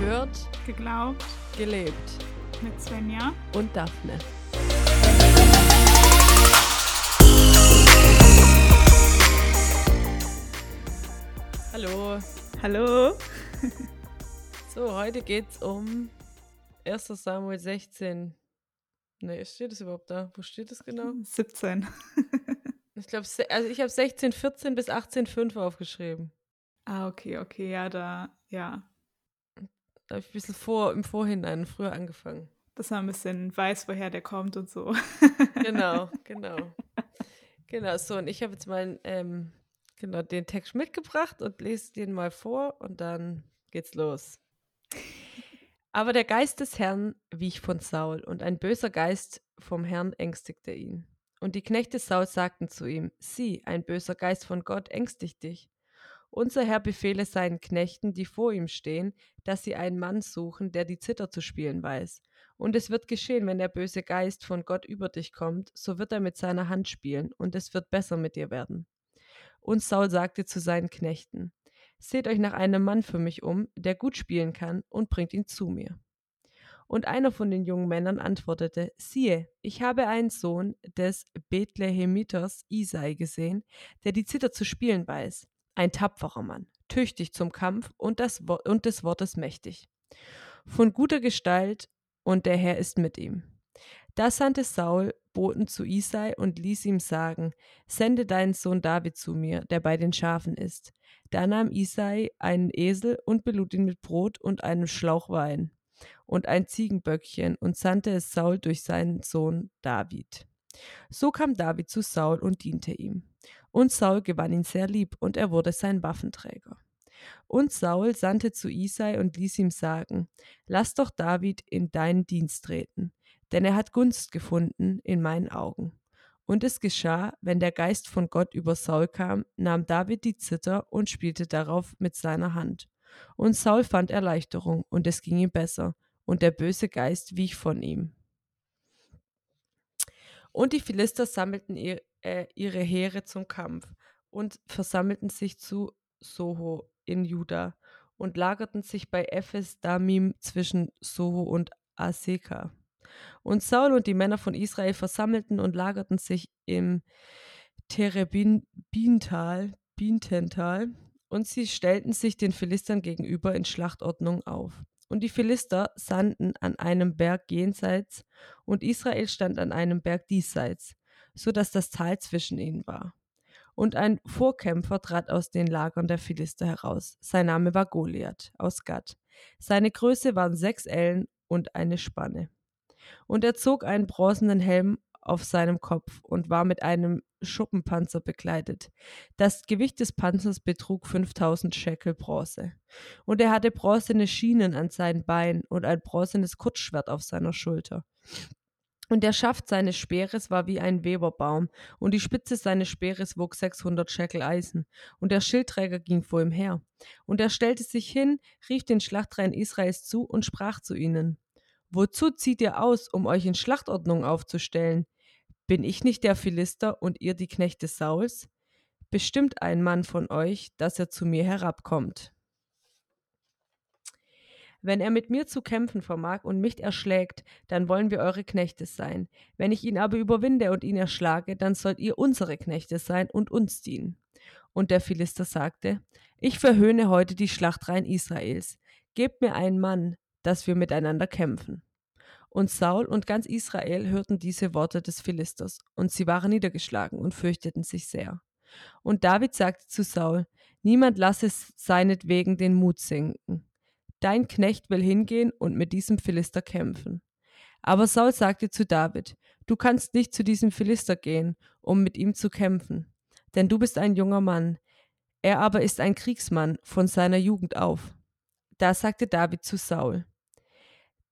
Gehört, Geglaubt gelebt. mit Svenja. Und Daphne. Hallo. Hallo. So, heute geht's um 1. Samuel 16. Ne, steht das überhaupt da? Wo steht das genau? 17. Ich glaube, also ich habe 16, 14 bis 18, 5 aufgeschrieben. Ah, okay, okay, ja, da, ja. Da habe ich ein bisschen vor, im Vorhinein früher angefangen. Dass man ein bisschen weiß, woher der kommt und so. Genau, genau. Genau, so, und ich habe jetzt mal ähm, genau, den Text mitgebracht und lese den mal vor und dann geht's los. Aber der Geist des Herrn wich von Saul, und ein böser Geist vom Herrn ängstigte ihn. Und die Knechte Sauls sagten zu ihm: Sieh, ein böser Geist von Gott ängstigt dich. Unser Herr befehle seinen Knechten, die vor ihm stehen, dass sie einen Mann suchen, der die Zither zu spielen weiß. Und es wird geschehen, wenn der böse Geist von Gott über dich kommt, so wird er mit seiner Hand spielen, und es wird besser mit dir werden. Und Saul sagte zu seinen Knechten: Seht euch nach einem Mann für mich um, der gut spielen kann, und bringt ihn zu mir. Und einer von den jungen Männern antwortete: Siehe, ich habe einen Sohn des Bethlehemiters Isai gesehen, der die Zither zu spielen weiß. Ein tapferer Mann, tüchtig zum Kampf und, das, und des Wortes mächtig. Von guter Gestalt, und der Herr ist mit ihm. Da sandte Saul Boten zu Isai und ließ ihm sagen: Sende deinen Sohn David zu mir, der bei den Schafen ist. Da nahm Isai einen Esel und belud ihn mit Brot und einem Schlauch Wein und ein Ziegenböckchen und sandte es Saul durch seinen Sohn David. So kam David zu Saul und diente ihm. Und Saul gewann ihn sehr lieb, und er wurde sein Waffenträger. Und Saul sandte zu Isai und ließ ihm sagen: Lass doch David in deinen Dienst treten, denn er hat Gunst gefunden in meinen Augen. Und es geschah, wenn der Geist von Gott über Saul kam, nahm David die Zither und spielte darauf mit seiner Hand. Und Saul fand Erleichterung, und es ging ihm besser, und der böse Geist wich von ihm. Und die Philister sammelten ihr, äh, ihre Heere zum Kampf und versammelten sich zu Soho in Juda und lagerten sich bei Ephes Damim zwischen Soho und Aseka. Und Saul und die Männer von Israel versammelten und lagerten sich im Terebintal, Bintental, und sie stellten sich den Philistern gegenüber in Schlachtordnung auf. Und die Philister sandten an einem Berg jenseits, und Israel stand an einem Berg diesseits, so dass das Tal zwischen ihnen war. Und ein Vorkämpfer trat aus den Lagern der Philister heraus. Sein Name war Goliath aus Gad. Seine Größe waren sechs Ellen und eine Spanne. Und er zog einen bronzenen Helm auf seinem Kopf und war mit einem Schuppenpanzer bekleidet. Das Gewicht des Panzers betrug 5000 Schekel Bronze. Und er hatte bronzene Schienen an seinen Beinen und ein bronzenes Kurzschwert auf seiner Schulter. Und der Schaft seines Speeres war wie ein Weberbaum, und die Spitze seines Speeres wog 600 Schekel Eisen. Und der Schildträger ging vor ihm her. Und er stellte sich hin, rief den Schlachtreihen Israels zu und sprach zu ihnen: Wozu zieht ihr aus, um euch in Schlachtordnung aufzustellen? Bin ich nicht der Philister und ihr die Knechte Sauls? Bestimmt ein Mann von euch, dass er zu mir herabkommt. Wenn er mit mir zu kämpfen vermag und mich erschlägt, dann wollen wir eure Knechte sein. Wenn ich ihn aber überwinde und ihn erschlage, dann sollt ihr unsere Knechte sein und uns dienen. Und der Philister sagte, ich verhöhne heute die Schlachtreihen Israels. Gebt mir einen Mann, dass wir miteinander kämpfen. Und Saul und ganz Israel hörten diese Worte des Philisters, und sie waren niedergeschlagen und fürchteten sich sehr. Und David sagte zu Saul, niemand lasse seinetwegen den Mut sinken. Dein Knecht will hingehen und mit diesem Philister kämpfen. Aber Saul sagte zu David, du kannst nicht zu diesem Philister gehen, um mit ihm zu kämpfen, denn du bist ein junger Mann, er aber ist ein Kriegsmann von seiner Jugend auf. Da sagte David zu Saul,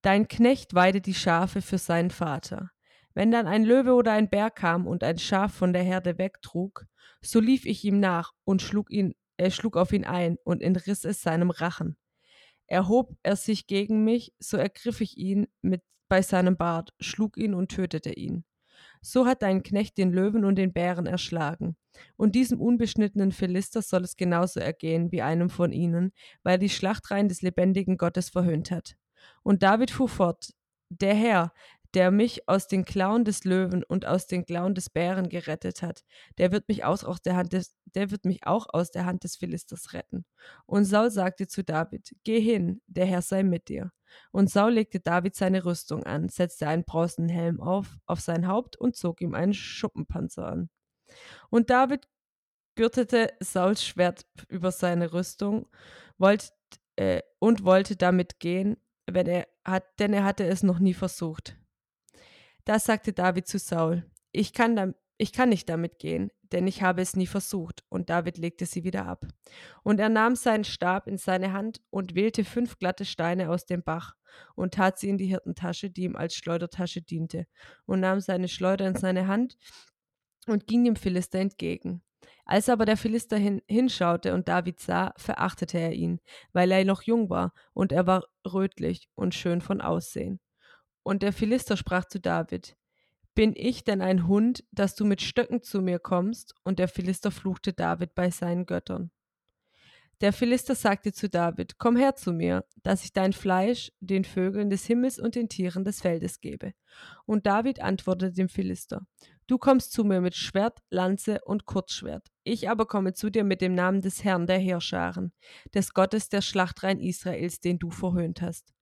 Dein Knecht weide die Schafe für seinen Vater. Wenn dann ein Löwe oder ein Bär kam und ein Schaf von der Herde wegtrug, so lief ich ihm nach und schlug ihn, er schlug auf ihn ein und entriss es seinem Rachen. Erhob er sich gegen mich, so ergriff ich ihn mit bei seinem Bart, schlug ihn und tötete ihn. So hat dein Knecht den Löwen und den Bären erschlagen. Und diesem unbeschnittenen Philister soll es genauso ergehen wie einem von ihnen, weil die Schlachtreihen des lebendigen Gottes verhöhnt hat. Und David fuhr fort, der Herr, der mich aus den Klauen des Löwen und aus den Klauen des Bären gerettet hat, der wird mich auch aus der Hand des, der wird mich auch aus der Hand des Philisters retten. Und Saul sagte zu David: Geh hin, der Herr sei mit dir. Und Saul legte David seine Rüstung an, setzte einen bronzenen Helm auf, auf sein Haupt und zog ihm einen Schuppenpanzer an. Und David gürtete Sauls Schwert über seine Rüstung wollt, äh, und wollte damit gehen, wenn er hat, denn er hatte es noch nie versucht. Da sagte David zu Saul, ich kann, da, ich kann nicht damit gehen, denn ich habe es nie versucht. Und David legte sie wieder ab. Und er nahm seinen Stab in seine Hand und wählte fünf glatte Steine aus dem Bach und tat sie in die Hirtentasche, die ihm als Schleudertasche diente, und nahm seine Schleuder in seine Hand und ging dem Philister entgegen. Als aber der Philister hin, hinschaute und David sah, verachtete er ihn, weil er noch jung war, und er war rötlich und schön von Aussehen. Und der Philister sprach zu David, Bin ich denn ein Hund, dass du mit Stöcken zu mir kommst? Und der Philister fluchte David bei seinen Göttern. Der Philister sagte zu David, Komm her zu mir, dass ich dein Fleisch den Vögeln des Himmels und den Tieren des Feldes gebe. Und David antwortete dem Philister, Du kommst zu mir mit Schwert, Lanze und Kurzschwert. Ich aber komme zu dir mit dem Namen des Herrn der Heerscharen, des Gottes der Schlachtreihen Israels, den du verhöhnt hast.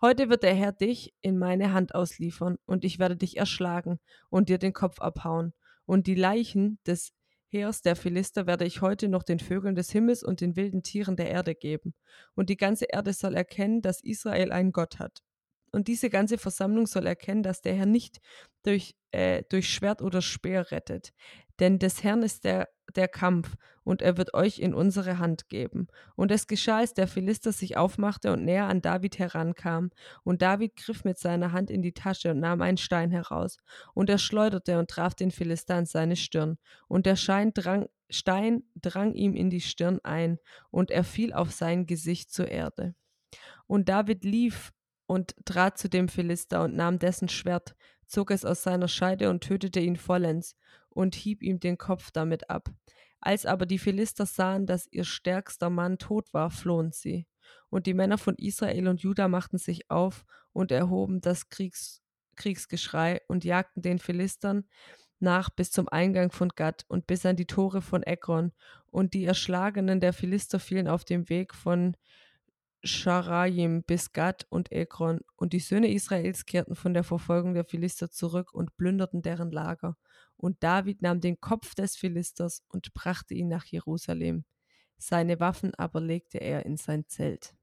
Heute wird der Herr dich in meine Hand ausliefern, und ich werde dich erschlagen und dir den Kopf abhauen. Und die Leichen des Heers der Philister werde ich heute noch den Vögeln des Himmels und den wilden Tieren der Erde geben. Und die ganze Erde soll erkennen, dass Israel einen Gott hat. Und diese ganze Versammlung soll erkennen, dass der Herr nicht durch, äh, durch Schwert oder Speer rettet. Denn des Herrn ist der der Kampf, und er wird euch in unsere Hand geben. Und es geschah, als der Philister sich aufmachte und näher an David herankam. Und David griff mit seiner Hand in die Tasche und nahm einen Stein heraus. Und er schleuderte und traf den Philister an seine Stirn. Und der Stein drang, Stein drang ihm in die Stirn ein, und er fiel auf sein Gesicht zur Erde. Und David lief und trat zu dem Philister und nahm dessen Schwert, zog es aus seiner Scheide und tötete ihn vollends und hieb ihm den Kopf damit ab. Als aber die Philister sahen, dass ihr stärkster Mann tot war, flohen sie. Und die Männer von Israel und Juda machten sich auf und erhoben das Kriegs Kriegsgeschrei und jagten den Philistern nach bis zum Eingang von Gad und bis an die Tore von Ekron. Und die Erschlagenen der Philister fielen auf dem Weg von Scharajim bis Gad und Ekron. Und die Söhne Israels kehrten von der Verfolgung der Philister zurück und plünderten deren Lager. Und David nahm den Kopf des Philisters und brachte ihn nach Jerusalem. Seine Waffen aber legte er in sein Zelt.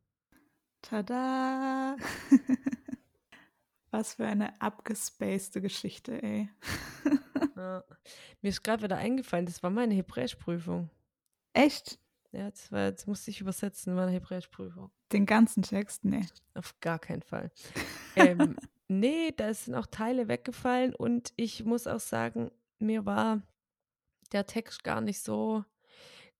Tada! Was für eine abgespacede Geschichte, ey. ja. Mir ist gerade wieder eingefallen, das war meine Hebräischprüfung. Echt? Ja, das, war, das musste ich übersetzen in meiner Hebräischprüfung. Den ganzen Text? Nee. Auf gar keinen Fall. ähm, nee, da sind auch Teile weggefallen und ich muss auch sagen, mir war der Text gar nicht so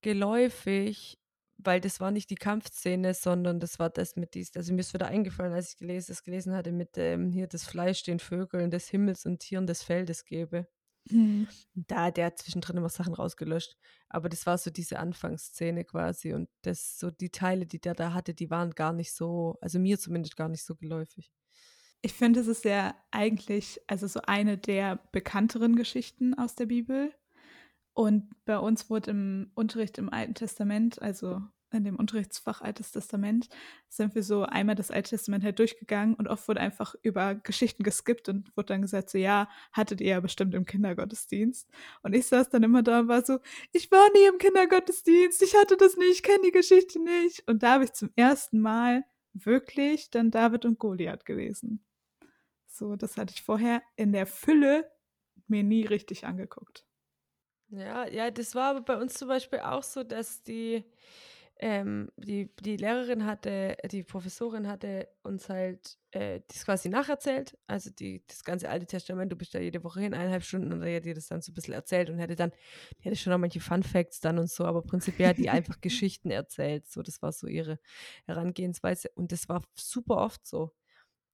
geläufig, weil das war nicht die Kampfszene, sondern das war das mit dies. Also mir ist wieder eingefallen, als ich gelesen, das gelesen hatte, mit ähm, hier das Fleisch den Vögeln des Himmels und Tieren des Feldes gebe. Mhm. Da hat er zwischendrin immer Sachen rausgelöscht. Aber das war so diese Anfangsszene quasi. Und das, so die Teile, die der da hatte, die waren gar nicht so, also mir zumindest gar nicht so geläufig. Ich finde, es ist ja eigentlich, also so eine der bekannteren Geschichten aus der Bibel. Und bei uns wurde im Unterricht im Alten Testament, also in dem Unterrichtsfach Altes Testament, sind wir so einmal das Alte Testament halt durchgegangen und oft wurde einfach über Geschichten geskippt und wurde dann gesagt, so ja, hattet ihr ja bestimmt im Kindergottesdienst. Und ich saß dann immer da und war so, ich war nie im Kindergottesdienst, ich hatte das nicht, ich kenne die Geschichte nicht. Und da habe ich zum ersten Mal wirklich dann David und Goliath gelesen. So, das hatte ich vorher in der Fülle mir nie richtig angeguckt. Ja, ja, das war aber bei uns zum Beispiel auch so, dass die, ähm, die, die Lehrerin hatte, die Professorin hatte uns halt äh, das quasi nacherzählt, also die, das ganze Alte Testament, du bist da jede Woche hin, eineinhalb Stunden und er hat dir das dann so ein bisschen erzählt und hätte dann, die hatte schon noch manche Fun Facts dann und so, aber prinzipiell hat die einfach Geschichten erzählt, so, das war so ihre Herangehensweise und das war super oft so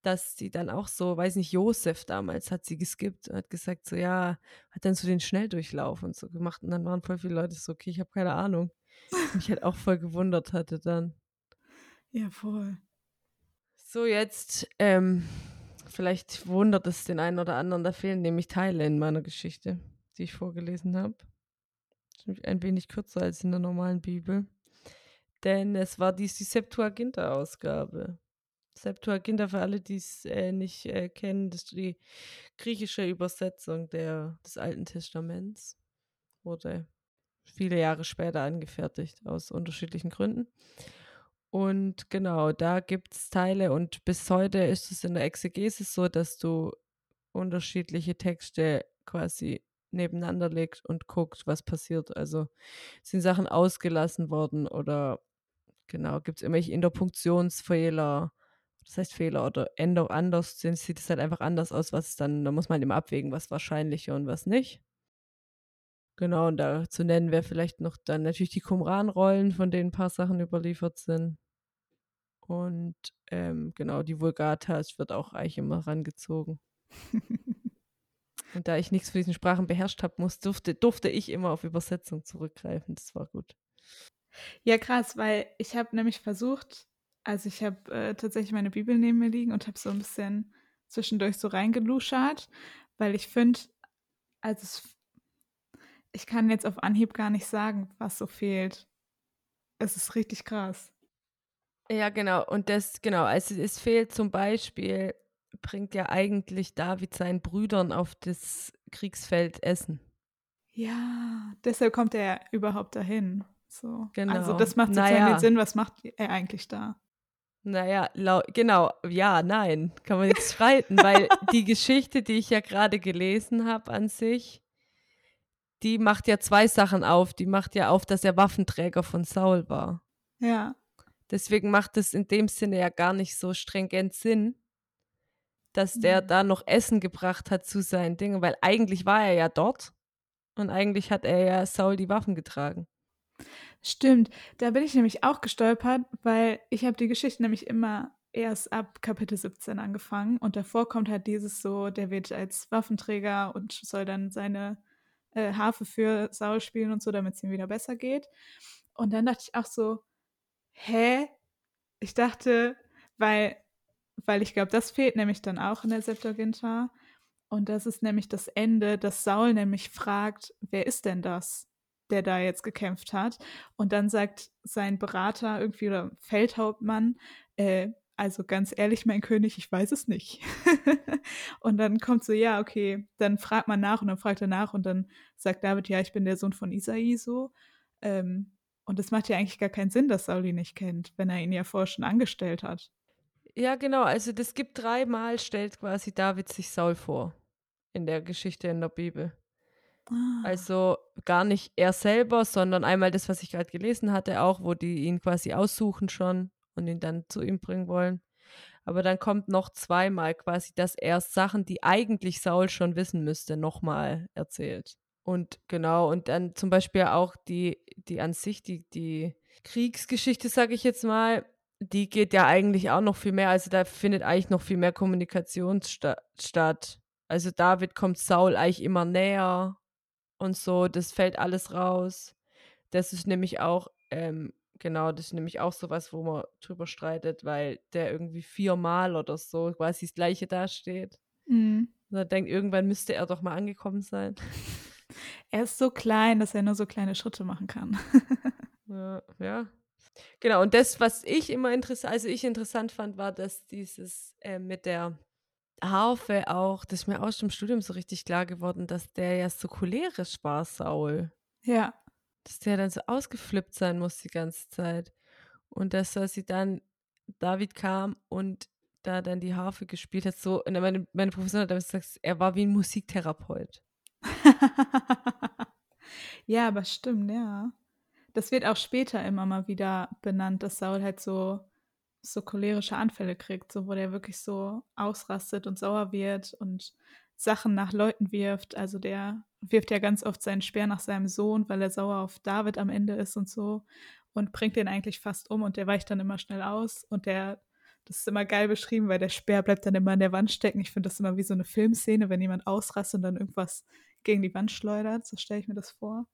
dass sie dann auch so, weiß nicht, Josef damals hat sie geskippt und hat gesagt, so ja, hat dann so den Schnelldurchlauf und so gemacht. Und dann waren voll viele Leute so, okay, ich habe keine Ahnung. Was mich halt auch voll gewundert hatte dann. Ja, voll. So, jetzt, ähm, vielleicht wundert es den einen oder anderen, da fehlen nämlich Teile in meiner Geschichte, die ich vorgelesen habe. Ein wenig kürzer als in der normalen Bibel. Denn es war dies die Septuaginta-Ausgabe. Septuaginta, für alle, die es äh, nicht äh, kennen, das ist die griechische Übersetzung der, des Alten Testaments. Wurde viele Jahre später angefertigt, aus unterschiedlichen Gründen. Und genau, da gibt es Teile und bis heute ist es in der Exegesis so, dass du unterschiedliche Texte quasi nebeneinander legst und guckst, was passiert. Also sind Sachen ausgelassen worden oder genau, gibt es irgendwelche Interpunktionsfehler, das heißt Fehler oder Änderung anders, sind, sieht es halt einfach anders aus, was dann, da muss man immer abwägen, was wahrscheinlicher und was nicht. Genau, und da zu nennen wäre vielleicht noch dann natürlich die Qumran-Rollen, von denen ein paar Sachen überliefert sind. Und ähm, genau, die Vulgata, wird auch eigentlich immer rangezogen. und da ich nichts von diesen Sprachen beherrscht habe, durfte, durfte ich immer auf Übersetzung zurückgreifen. Das war gut. Ja, krass, weil ich habe nämlich versucht, also ich habe äh, tatsächlich meine Bibel neben mir liegen und habe so ein bisschen zwischendurch so reingeluschert, weil ich finde, also es ich kann jetzt auf Anhieb gar nicht sagen, was so fehlt. Es ist richtig krass. Ja, genau. Und das, genau, also es fehlt zum Beispiel, bringt ja eigentlich David seinen Brüdern auf das Kriegsfeld Essen. Ja, deshalb kommt er überhaupt dahin. So. Genau. Also das macht sozusagen naja. Sinn, was macht er eigentlich da? Naja, genau, ja, nein, kann man jetzt streiten, weil die Geschichte, die ich ja gerade gelesen habe an sich, die macht ja zwei Sachen auf. Die macht ja auf, dass er Waffenträger von Saul war. Ja. Deswegen macht es in dem Sinne ja gar nicht so stringent Sinn, dass der Mhm. da noch Essen gebracht hat zu seinen Dingen, weil eigentlich war er ja dort und eigentlich hat er ja Saul die Waffen getragen. Stimmt, da bin ich nämlich auch gestolpert, weil ich habe die Geschichte nämlich immer erst ab Kapitel 17 angefangen und davor kommt halt dieses so, der wird als Waffenträger und soll dann seine äh, Harfe für Saul spielen und so, damit es ihm wieder besser geht. Und dann dachte ich auch so, hä? Ich dachte, weil, weil ich glaube, das fehlt nämlich dann auch in der Septuaginta. Und das ist nämlich das Ende, dass Saul nämlich fragt, wer ist denn das, der da jetzt gekämpft hat? Und dann sagt sein Berater irgendwie oder Feldhauptmann, äh, also ganz ehrlich, mein König, ich weiß es nicht. und dann kommt so, ja, okay, dann fragt man nach und dann fragt er nach und dann sagt David, ja, ich bin der Sohn von Isai so. Ähm, und es macht ja eigentlich gar keinen Sinn, dass Saul ihn nicht kennt, wenn er ihn ja vorher schon angestellt hat. Ja, genau. Also das gibt dreimal, stellt quasi David sich Saul vor in der Geschichte in der Bibel. Ah. Also gar nicht er selber, sondern einmal das, was ich gerade gelesen hatte, auch, wo die ihn quasi aussuchen schon und ihn dann zu ihm bringen wollen. Aber dann kommt noch zweimal quasi, dass er Sachen, die eigentlich Saul schon wissen müsste, nochmal erzählt. Und genau, und dann zum Beispiel auch die, die an sich, die, die Kriegsgeschichte, sage ich jetzt mal, die geht ja eigentlich auch noch viel mehr. Also da findet eigentlich noch viel mehr Kommunikation sta statt. Also David kommt Saul eigentlich immer näher und so, das fällt alles raus. Das ist nämlich auch, ähm, genau, das ist nämlich auch sowas, wo man drüber streitet, weil der irgendwie viermal oder so quasi das gleiche dasteht. Mhm. Und er denkt, irgendwann müsste er doch mal angekommen sein. Er ist so klein, dass er nur so kleine Schritte machen kann. Ja, ja. Genau, und das, was ich immer interessant, also ich interessant fand, war, dass dieses äh, mit der Harfe auch, das ist mir aus dem Studium so richtig klar geworden, dass der ja so cholerisch war, Saul. ja. Dass der dann so ausgeflippt sein muss die ganze Zeit. Und dass sie dann, David kam und da dann die Harfe gespielt hat, so, und meine, meine Professorin hat damals gesagt, er war wie ein Musiktherapeut. ja, aber stimmt, ja. Das wird auch später immer mal wieder benannt, dass Saul halt so, so cholerische Anfälle kriegt, so wo der wirklich so ausrastet und sauer wird und Sachen nach Leuten wirft. Also der wirft ja ganz oft seinen Speer nach seinem Sohn, weil er sauer auf David am Ende ist und so und bringt den eigentlich fast um und der weicht dann immer schnell aus und der Das ist immer geil beschrieben, weil der Speer bleibt dann immer an der Wand stecken. Ich finde das immer wie so eine Filmszene, wenn jemand ausrastet und dann irgendwas gegen die Wand schleudert. So stelle ich mir das vor.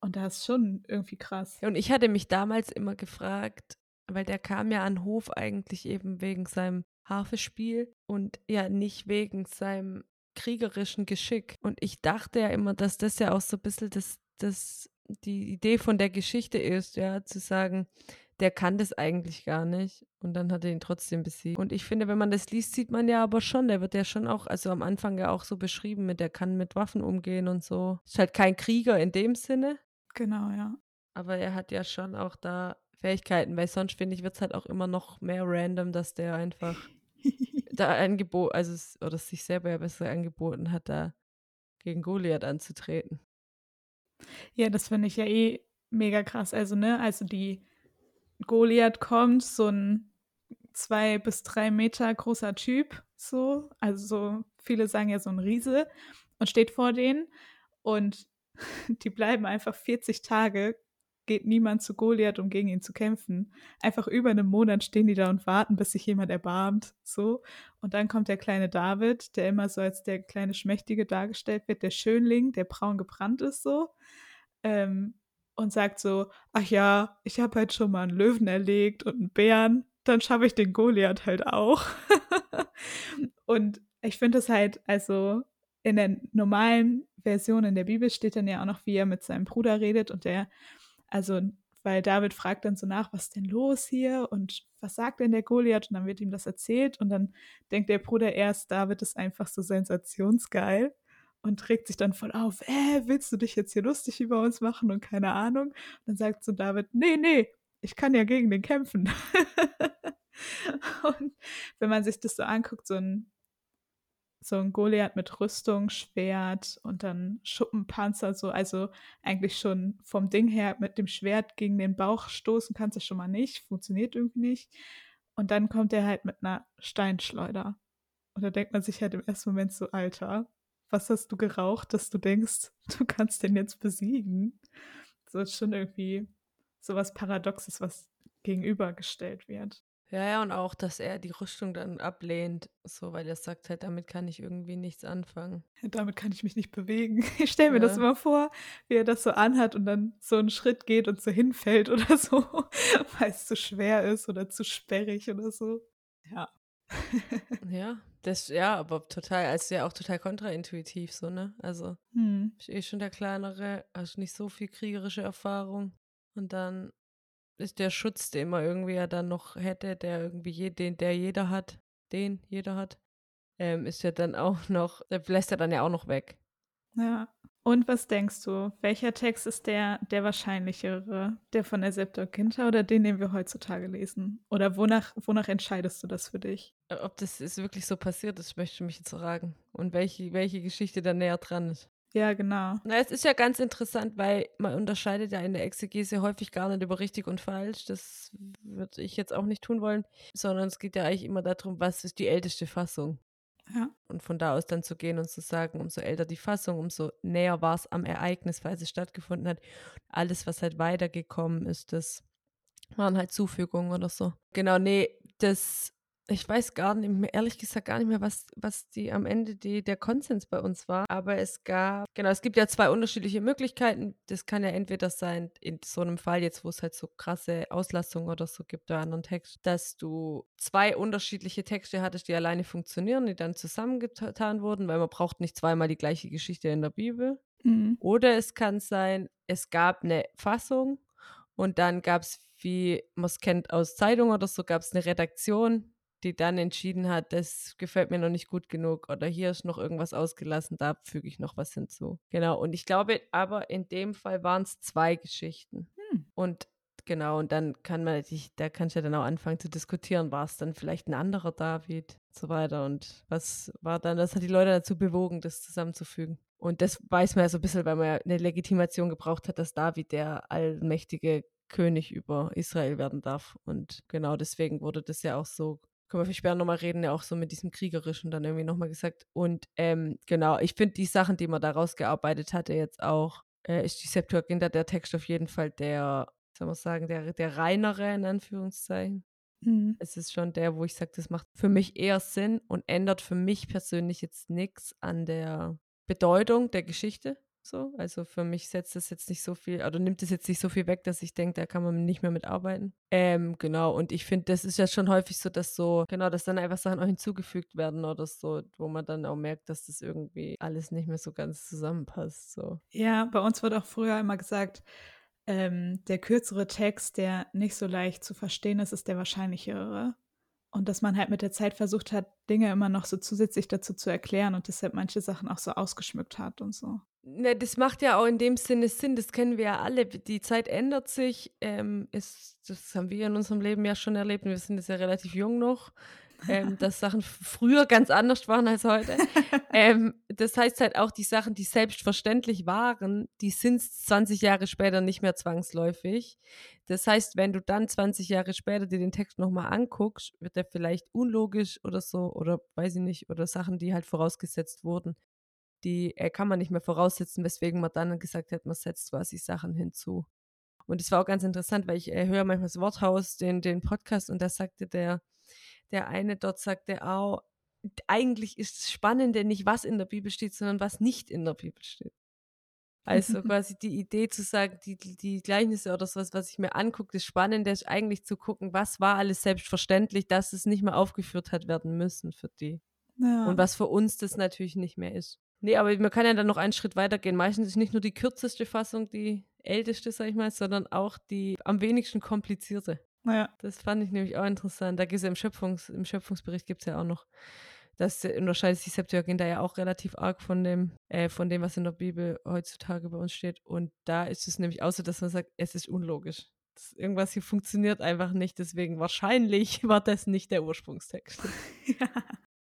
Und das ist schon irgendwie krass. Und ich hatte mich damals immer gefragt, weil der kam ja an Hof eigentlich eben wegen seinem Harfespiel und ja nicht wegen seinem kriegerischen Geschick. Und ich dachte ja immer, dass das ja auch so ein bisschen das, das, die Idee von der Geschichte ist, ja, zu sagen, der kann das eigentlich gar nicht. Und dann hat er ihn trotzdem besiegt. Und ich finde, wenn man das liest, sieht man ja aber schon, der wird ja schon auch, also am Anfang ja auch so beschrieben, mit der kann mit Waffen umgehen und so. Ist halt kein Krieger in dem Sinne. Genau, ja. Aber er hat ja schon auch da Fähigkeiten, weil sonst finde ich, wird es halt auch immer noch mehr random, dass der einfach da angeboten, also oder sich selber ja besser angeboten hat, da gegen Goliath anzutreten. Ja, das finde ich ja eh mega krass. Also, ne, also die Goliath kommt, so ein zwei bis drei Meter großer Typ, so, also so, viele sagen ja so ein Riese, und steht vor denen und die bleiben einfach 40 Tage, geht niemand zu Goliath, um gegen ihn zu kämpfen. Einfach über einen Monat stehen die da und warten, bis sich jemand erbarmt, so. Und dann kommt der kleine David, der immer so als der kleine Schmächtige dargestellt wird, der Schönling, der braun gebrannt ist, so. Ähm, und sagt so, ach ja, ich habe halt schon mal einen Löwen erlegt und einen Bären, dann schaffe ich den Goliath halt auch. und ich finde es halt, also in der normalen Version in der Bibel steht dann ja auch noch, wie er mit seinem Bruder redet und der, also, weil David fragt dann so nach, was ist denn los hier und was sagt denn der Goliath und dann wird ihm das erzählt und dann denkt der Bruder erst, David ist einfach so sensationsgeil und regt sich dann voll auf, äh, willst du dich jetzt hier lustig über uns machen und keine Ahnung. Und dann sagt so David, nee, nee, ich kann ja gegen den kämpfen. und wenn man sich das so anguckt, so ein, so ein Goliath mit Rüstung, Schwert und dann Schuppenpanzer, so, also eigentlich schon vom Ding her mit dem Schwert gegen den Bauch stoßen kannst du schon mal nicht, funktioniert irgendwie nicht. Und dann kommt er halt mit einer Steinschleuder. Und da denkt man sich halt im ersten Moment so, Alter, was hast du geraucht, dass du denkst, du kannst den jetzt besiegen? So ist schon irgendwie so was Paradoxes, was gegenübergestellt wird. Ja, ja, und auch, dass er die Rüstung dann ablehnt, so, weil er sagt halt, damit kann ich irgendwie nichts anfangen. Ja, damit kann ich mich nicht bewegen. Ich stelle mir ja. das immer vor, wie er das so anhat und dann so einen Schritt geht und so hinfällt oder so, weil es zu schwer ist oder zu sperrig oder so. Ja. ja, das, ja, aber total, also ja auch total kontraintuitiv so, ne? Also, hm. ich eh schon der kleinere, also nicht so viel kriegerische Erfahrung. Und dann ist der Schutz, den man irgendwie ja dann noch hätte, der irgendwie je, den, der jeder hat, den jeder hat, ähm, ist ja dann auch noch, der lässt er dann ja auch noch weg. Ja. Und was denkst du, welcher Text ist der, der wahrscheinlichere? Der von der Septuaginta oder den, den wir heutzutage lesen? Oder wonach, wonach entscheidest du das für dich? Ob das ist wirklich so passiert ist, möchte ich mich jetzt fragen. Und welche, welche Geschichte da näher dran ist. Ja, genau. Na, es ist ja ganz interessant, weil man unterscheidet ja in der Exegese häufig gar nicht über richtig und falsch. Das würde ich jetzt auch nicht tun wollen, sondern es geht ja eigentlich immer darum, was ist die älteste Fassung. Ja. Und von da aus dann zu gehen und zu sagen, umso älter die Fassung, umso näher war es am Ereignis, weil es stattgefunden hat. Alles, was halt weitergekommen ist, das waren halt Zufügungen oder so. Genau, nee, das ich weiß gar nicht mehr, ehrlich gesagt gar nicht mehr, was, was die am Ende die, der Konsens bei uns war. Aber es gab, genau, es gibt ja zwei unterschiedliche Möglichkeiten. Das kann ja entweder sein, in so einem Fall jetzt, wo es halt so krasse Auslassungen oder so gibt, oder anderen Text, dass du zwei unterschiedliche Texte hattest, die alleine funktionieren, die dann zusammengetan wurden, weil man braucht nicht zweimal die gleiche Geschichte in der Bibel. Mhm. Oder es kann sein, es gab eine Fassung und dann gab es, wie man es kennt aus Zeitungen oder so, gab es eine Redaktion, die dann entschieden hat, das gefällt mir noch nicht gut genug oder hier ist noch irgendwas ausgelassen, da füge ich noch was hinzu. Genau, und ich glaube aber in dem Fall waren es zwei Geschichten. Hm. Und genau, und dann kann man sich, da kannst du ja dann auch anfangen zu diskutieren, war es dann vielleicht ein anderer David und so weiter und was war dann, das hat die Leute dazu bewogen, das zusammenzufügen. Und das weiß man ja so ein bisschen, weil man ja eine Legitimation gebraucht hat, dass David der allmächtige König über Israel werden darf. Und genau deswegen wurde das ja auch so können wir später nochmal reden, ja auch so mit diesem Kriegerischen dann irgendwie nochmal gesagt. Und ähm, genau, ich finde die Sachen, die man da rausgearbeitet hatte, jetzt auch, äh, ist die Septuaginta der Text auf jeden Fall der, soll man sagen, der, der reinere, in Anführungszeichen. Mhm. Es ist schon der, wo ich sage, das macht für mich eher Sinn und ändert für mich persönlich jetzt nichts an der Bedeutung der Geschichte. So, also für mich setzt das jetzt nicht so viel, oder nimmt es jetzt nicht so viel weg, dass ich denke, da kann man nicht mehr mitarbeiten. Ähm, genau, und ich finde, das ist ja schon häufig so, dass so, genau, dass dann einfach Sachen auch hinzugefügt werden oder so, wo man dann auch merkt, dass das irgendwie alles nicht mehr so ganz zusammenpasst. So. Ja, bei uns wurde auch früher immer gesagt, ähm, der kürzere Text, der nicht so leicht zu verstehen ist, ist der wahrscheinlichere. Und dass man halt mit der Zeit versucht hat, Dinge immer noch so zusätzlich dazu zu erklären und deshalb manche Sachen auch so ausgeschmückt hat und so. Ne, das macht ja auch in dem Sinne Sinn, das kennen wir ja alle. Die Zeit ändert sich. Ähm, ist, das haben wir in unserem Leben ja schon erlebt. Wir sind jetzt ja relativ jung noch. Ähm, dass Sachen früher ganz anders waren als heute. ähm, das heißt halt auch, die Sachen, die selbstverständlich waren, die sind 20 Jahre später nicht mehr zwangsläufig. Das heißt, wenn du dann 20 Jahre später dir den Text nochmal anguckst, wird der vielleicht unlogisch oder so, oder weiß ich nicht, oder Sachen, die halt vorausgesetzt wurden, die äh, kann man nicht mehr voraussetzen, weswegen man dann gesagt hat, man setzt quasi Sachen hinzu. Und es war auch ganz interessant, weil ich äh, höre manchmal das Worthaus, den, den Podcast, und da sagte der, der eine dort, sagte auch, eigentlich ist das Spannende nicht, was in der Bibel steht, sondern was nicht in der Bibel steht. Also quasi die Idee zu sagen, die, die Gleichnisse oder sowas, was ich mir angucke, das Spannende ist eigentlich zu gucken, was war alles selbstverständlich, dass es nicht mehr aufgeführt hat werden müssen für die. Ja. Und was für uns das natürlich nicht mehr ist. Nee, aber man kann ja dann noch einen Schritt weiter gehen. Meistens ist nicht nur die kürzeste Fassung die älteste, sag ich mal, sondern auch die am wenigsten komplizierte. Naja. Das fand ich nämlich auch interessant. Da gibt es ja im, Schöpfungs-, im Schöpfungsbericht gibt es ja auch noch, das unterscheidet sich Septuaginta ja auch relativ arg von dem, äh, von dem, was in der Bibel heutzutage bei uns steht. Und da ist es nämlich auch so, dass man sagt, es ist unlogisch. Das, irgendwas hier funktioniert einfach nicht, deswegen wahrscheinlich war das nicht der Ursprungstext. ja.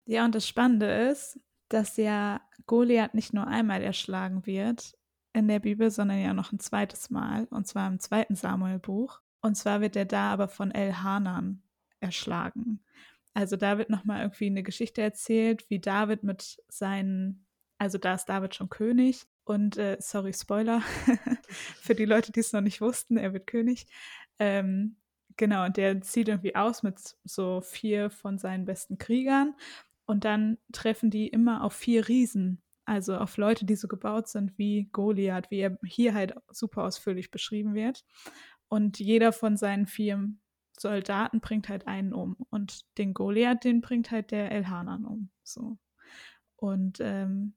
ja, und das Spannende ist, dass ja Goliath nicht nur einmal erschlagen wird in der Bibel, sondern ja noch ein zweites Mal, und zwar im zweiten Samuel-Buch. Und zwar wird er da aber von El Hanan erschlagen. Also da wird nochmal irgendwie eine Geschichte erzählt, wie David mit seinen, also da ist David schon König und, äh, sorry, Spoiler, für die Leute, die es noch nicht wussten, er wird König. Ähm, genau, und der zieht irgendwie aus mit so vier von seinen besten Kriegern und dann treffen die immer auf vier Riesen, also auf Leute, die so gebaut sind wie Goliath, wie er hier halt super ausführlich beschrieben wird. Und jeder von seinen vier Soldaten bringt halt einen um. Und den Goliath, den bringt halt der Elhanan um. So. Und ähm,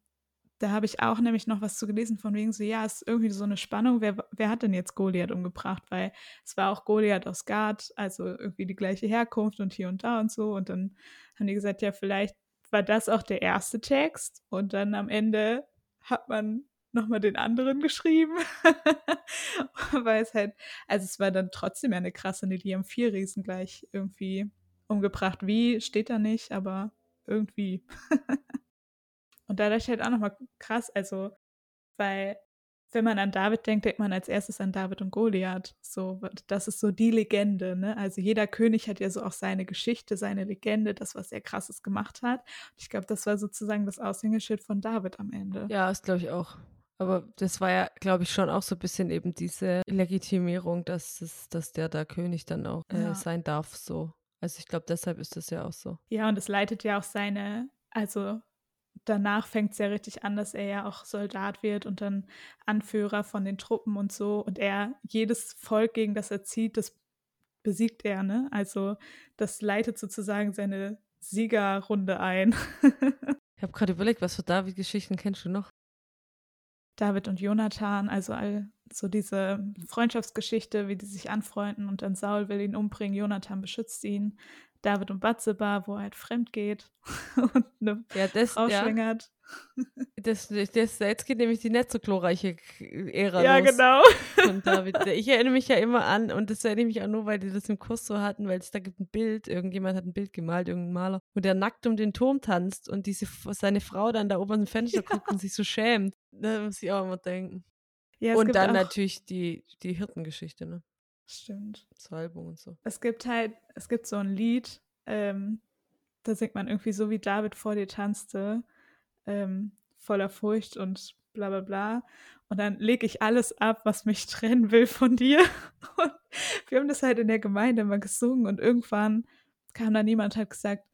da habe ich auch nämlich noch was zu gelesen, von wegen so, ja, es ist irgendwie so eine Spannung, wer, wer hat denn jetzt Goliath umgebracht? Weil es war auch Goliath aus Gad, also irgendwie die gleiche Herkunft und hier und da und so. Und dann haben die gesagt, ja, vielleicht war das auch der erste Text und dann am Ende hat man nochmal den anderen geschrieben. Weil es halt, also es war dann trotzdem eine krasse, die haben vier Riesen gleich irgendwie umgebracht. Wie, steht da nicht, aber irgendwie. und dadurch halt auch nochmal krass, also, weil wenn man an David denkt, denkt man als erstes an David und Goliath. So, das ist so die Legende, ne? Also jeder König hat ja so auch seine Geschichte, seine Legende, das, was er krasses gemacht hat. Ich glaube, das war sozusagen das Aushängeschild von David am Ende. Ja, das glaube ich auch. Aber das war ja, glaube ich, schon auch so ein bisschen eben diese Legitimierung, dass, es, dass der da König dann auch äh, ja. sein darf, so. Also ich glaube, deshalb ist das ja auch so. Ja, und es leitet ja auch seine, also danach fängt es ja richtig an, dass er ja auch Soldat wird und dann Anführer von den Truppen und so. Und er, jedes Volk, gegen das er zieht, das besiegt er, ne? Also das leitet sozusagen seine Siegerrunde ein. ich habe gerade überlegt, was für David-Geschichten kennst du noch? David und Jonathan, also all so diese Freundschaftsgeschichte, wie die sich anfreunden und dann Saul will ihn umbringen, Jonathan beschützt ihn. David und Batzeba, wo er halt fremd geht und eine ja, das, Frau ja. schwängert. Das, das, jetzt geht nämlich die nicht so glorreiche Ära ja, los. Ja, genau. Von David. Ich erinnere mich ja immer an, und das erinnere ich mich auch nur, weil die das im Kurs so hatten, weil es da gibt ein Bild, irgendjemand hat ein Bild gemalt, irgendein Maler, wo der nackt um den Turm tanzt und diese, seine Frau dann da oben aus dem Fenster ja. guckt und sich so schämt. Da muss ich auch immer denken. Ja, und dann natürlich die, die Hirtengeschichte, ne? Stimmt. Salbung und so. Es gibt halt, es gibt so ein Lied, ähm, da singt man irgendwie so, wie David vor dir tanzte, ähm, voller Furcht und bla bla bla. Und dann lege ich alles ab, was mich trennen will von dir. Und wir haben das halt in der Gemeinde mal gesungen und irgendwann kam dann jemand und hat gesagt,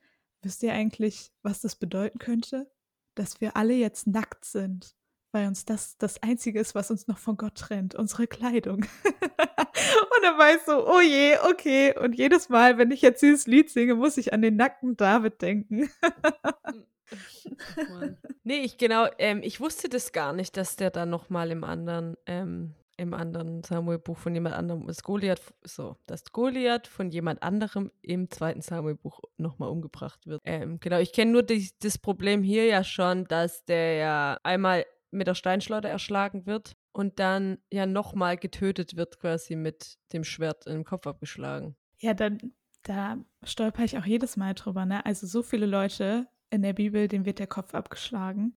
wisst ihr eigentlich, was das bedeuten könnte? Dass wir alle jetzt nackt sind, weil uns das das Einzige ist, was uns noch von Gott trennt, unsere Kleidung. und dann war ich so, oh je, okay. Und jedes Mal, wenn ich jetzt dieses Lied singe, muss ich an den nackten David denken. Oh nee, ich genau, ähm, ich wusste das gar nicht, dass der dann nochmal im anderen, ähm, im anderen Samuel-Buch von jemand anderem, das Goliath, so, dass Goliath von jemand anderem im zweiten Samuel-Buch nochmal umgebracht wird. Ähm, genau, ich kenne nur die, das Problem hier ja schon, dass der ja einmal mit der Steinschleuder erschlagen wird und dann ja nochmal getötet wird, quasi mit dem Schwert den Kopf abgeschlagen. Ja, dann, da stolper ich auch jedes Mal drüber, ne? Also so viele Leute in der Bibel, dem wird der Kopf abgeschlagen.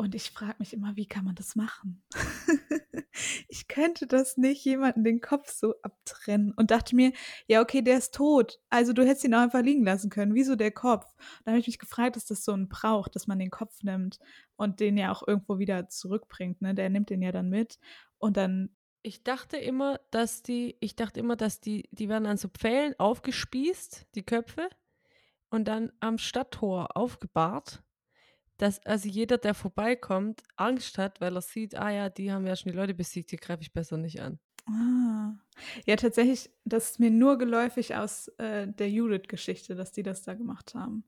Und ich frage mich immer, wie kann man das machen? ich könnte das nicht jemanden den Kopf so abtrennen und dachte mir, ja, okay, der ist tot. Also du hättest ihn auch einfach liegen lassen können. Wieso der Kopf? Da habe ich mich gefragt, dass das so ein Brauch, dass man den Kopf nimmt und den ja auch irgendwo wieder zurückbringt. Ne? Der nimmt den ja dann mit und dann. Ich dachte immer, dass die, ich dachte immer, dass die, die werden an so Pfählen aufgespießt, die Köpfe und dann am Stadttor aufgebahrt, dass also jeder, der vorbeikommt, Angst hat, weil er sieht, ah ja, die haben ja schon die Leute besiegt, hier greife ich besser nicht an. Ah. Ja, tatsächlich, das ist mir nur geläufig aus äh, der Judith-Geschichte, dass die das da gemacht haben.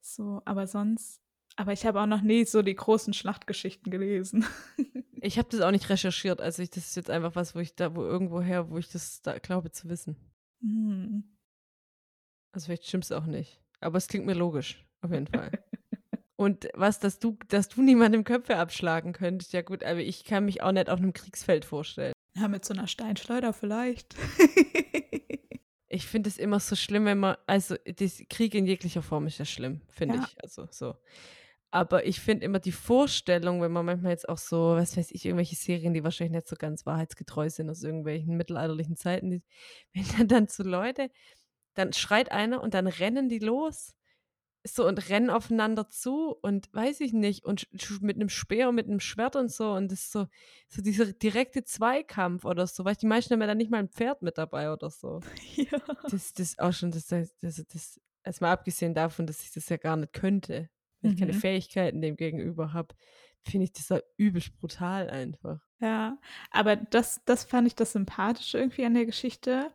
So, aber sonst, aber ich habe auch noch nie so die großen Schlachtgeschichten gelesen. ich habe das auch nicht recherchiert, also ich, das ist jetzt einfach was, wo ich da, wo irgendwo her, wo ich das da glaube zu wissen. Hm. Also vielleicht stimmt es auch nicht. Aber es klingt mir logisch, auf jeden Fall. Und was, dass du, dass du niemandem Köpfe abschlagen könntest, ja gut, aber ich kann mich auch nicht auf einem Kriegsfeld vorstellen. Ja, mit so einer Steinschleuder vielleicht. ich finde es immer so schlimm, wenn man, also Krieg in jeglicher Form ist ja schlimm, finde ja. ich. Also so. Aber ich finde immer die Vorstellung, wenn man manchmal jetzt auch so, was weiß ich, irgendwelche Serien, die wahrscheinlich nicht so ganz wahrheitsgetreu sind aus irgendwelchen mittelalterlichen Zeiten, die, wenn dann, dann so Leute dann schreit einer und dann rennen die los. So und rennen aufeinander zu und weiß ich nicht, und mit einem Speer und mit einem Schwert und so. Und das ist so, so dieser direkte Zweikampf oder so, weil die meisten haben ja dann nicht mal ein Pferd mit dabei oder so. Ja. Das, ist auch schon, das, das, das, das erstmal abgesehen davon, dass ich das ja gar nicht könnte, wenn mhm. ich keine mhm. Fähigkeiten dem gegenüber habe, finde ich das ja übelst brutal einfach. Ja, aber das, das fand ich das Sympathische irgendwie an der Geschichte,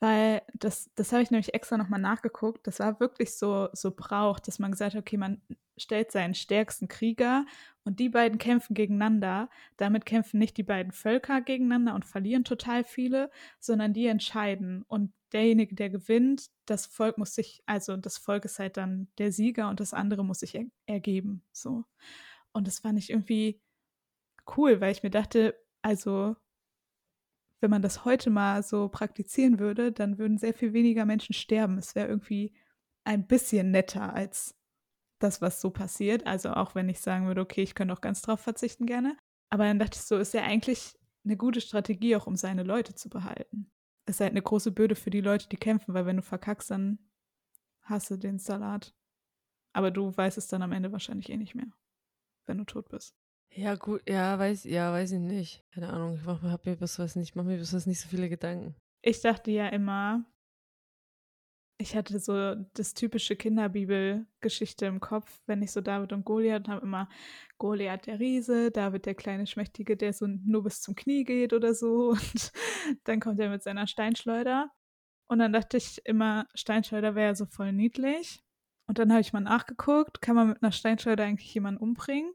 weil das, das habe ich nämlich extra nochmal nachgeguckt. Das war wirklich so, so Brauch, dass man gesagt hat, okay, man stellt seinen stärksten Krieger und die beiden kämpfen gegeneinander. Damit kämpfen nicht die beiden Völker gegeneinander und verlieren total viele, sondern die entscheiden. Und derjenige, der gewinnt, das Volk muss sich, also das Volk ist halt dann der Sieger und das andere muss sich er ergeben. So. Und das fand ich irgendwie cool, weil ich mir dachte, also wenn man das heute mal so praktizieren würde, dann würden sehr viel weniger Menschen sterben. Es wäre irgendwie ein bisschen netter als das, was so passiert. Also auch wenn ich sagen würde, okay, ich könnte auch ganz drauf verzichten gerne. Aber dann dachte ich so, ist ja eigentlich eine gute Strategie auch, um seine Leute zu behalten. Es ist halt eine große Bürde für die Leute, die kämpfen, weil wenn du verkackst, dann hasse den Salat. Aber du weißt es dann am Ende wahrscheinlich eh nicht mehr, wenn du tot bist. Ja, gut, ja, weiß, ja, weiß ich nicht. Keine Ahnung, ich mach, hab mir über sowas nicht, mach mir über sowas nicht so viele Gedanken. Ich dachte ja immer, ich hatte so das typische Kinderbibel-Geschichte im Kopf, wenn ich so David und Goliath habe immer Goliath der Riese, David der kleine Schmächtige, der so nur bis zum Knie geht oder so und dann kommt er mit seiner Steinschleuder und dann dachte ich immer, Steinschleuder wäre so voll niedlich und dann habe ich mal nachgeguckt, kann man mit einer Steinschleuder eigentlich jemanden umbringen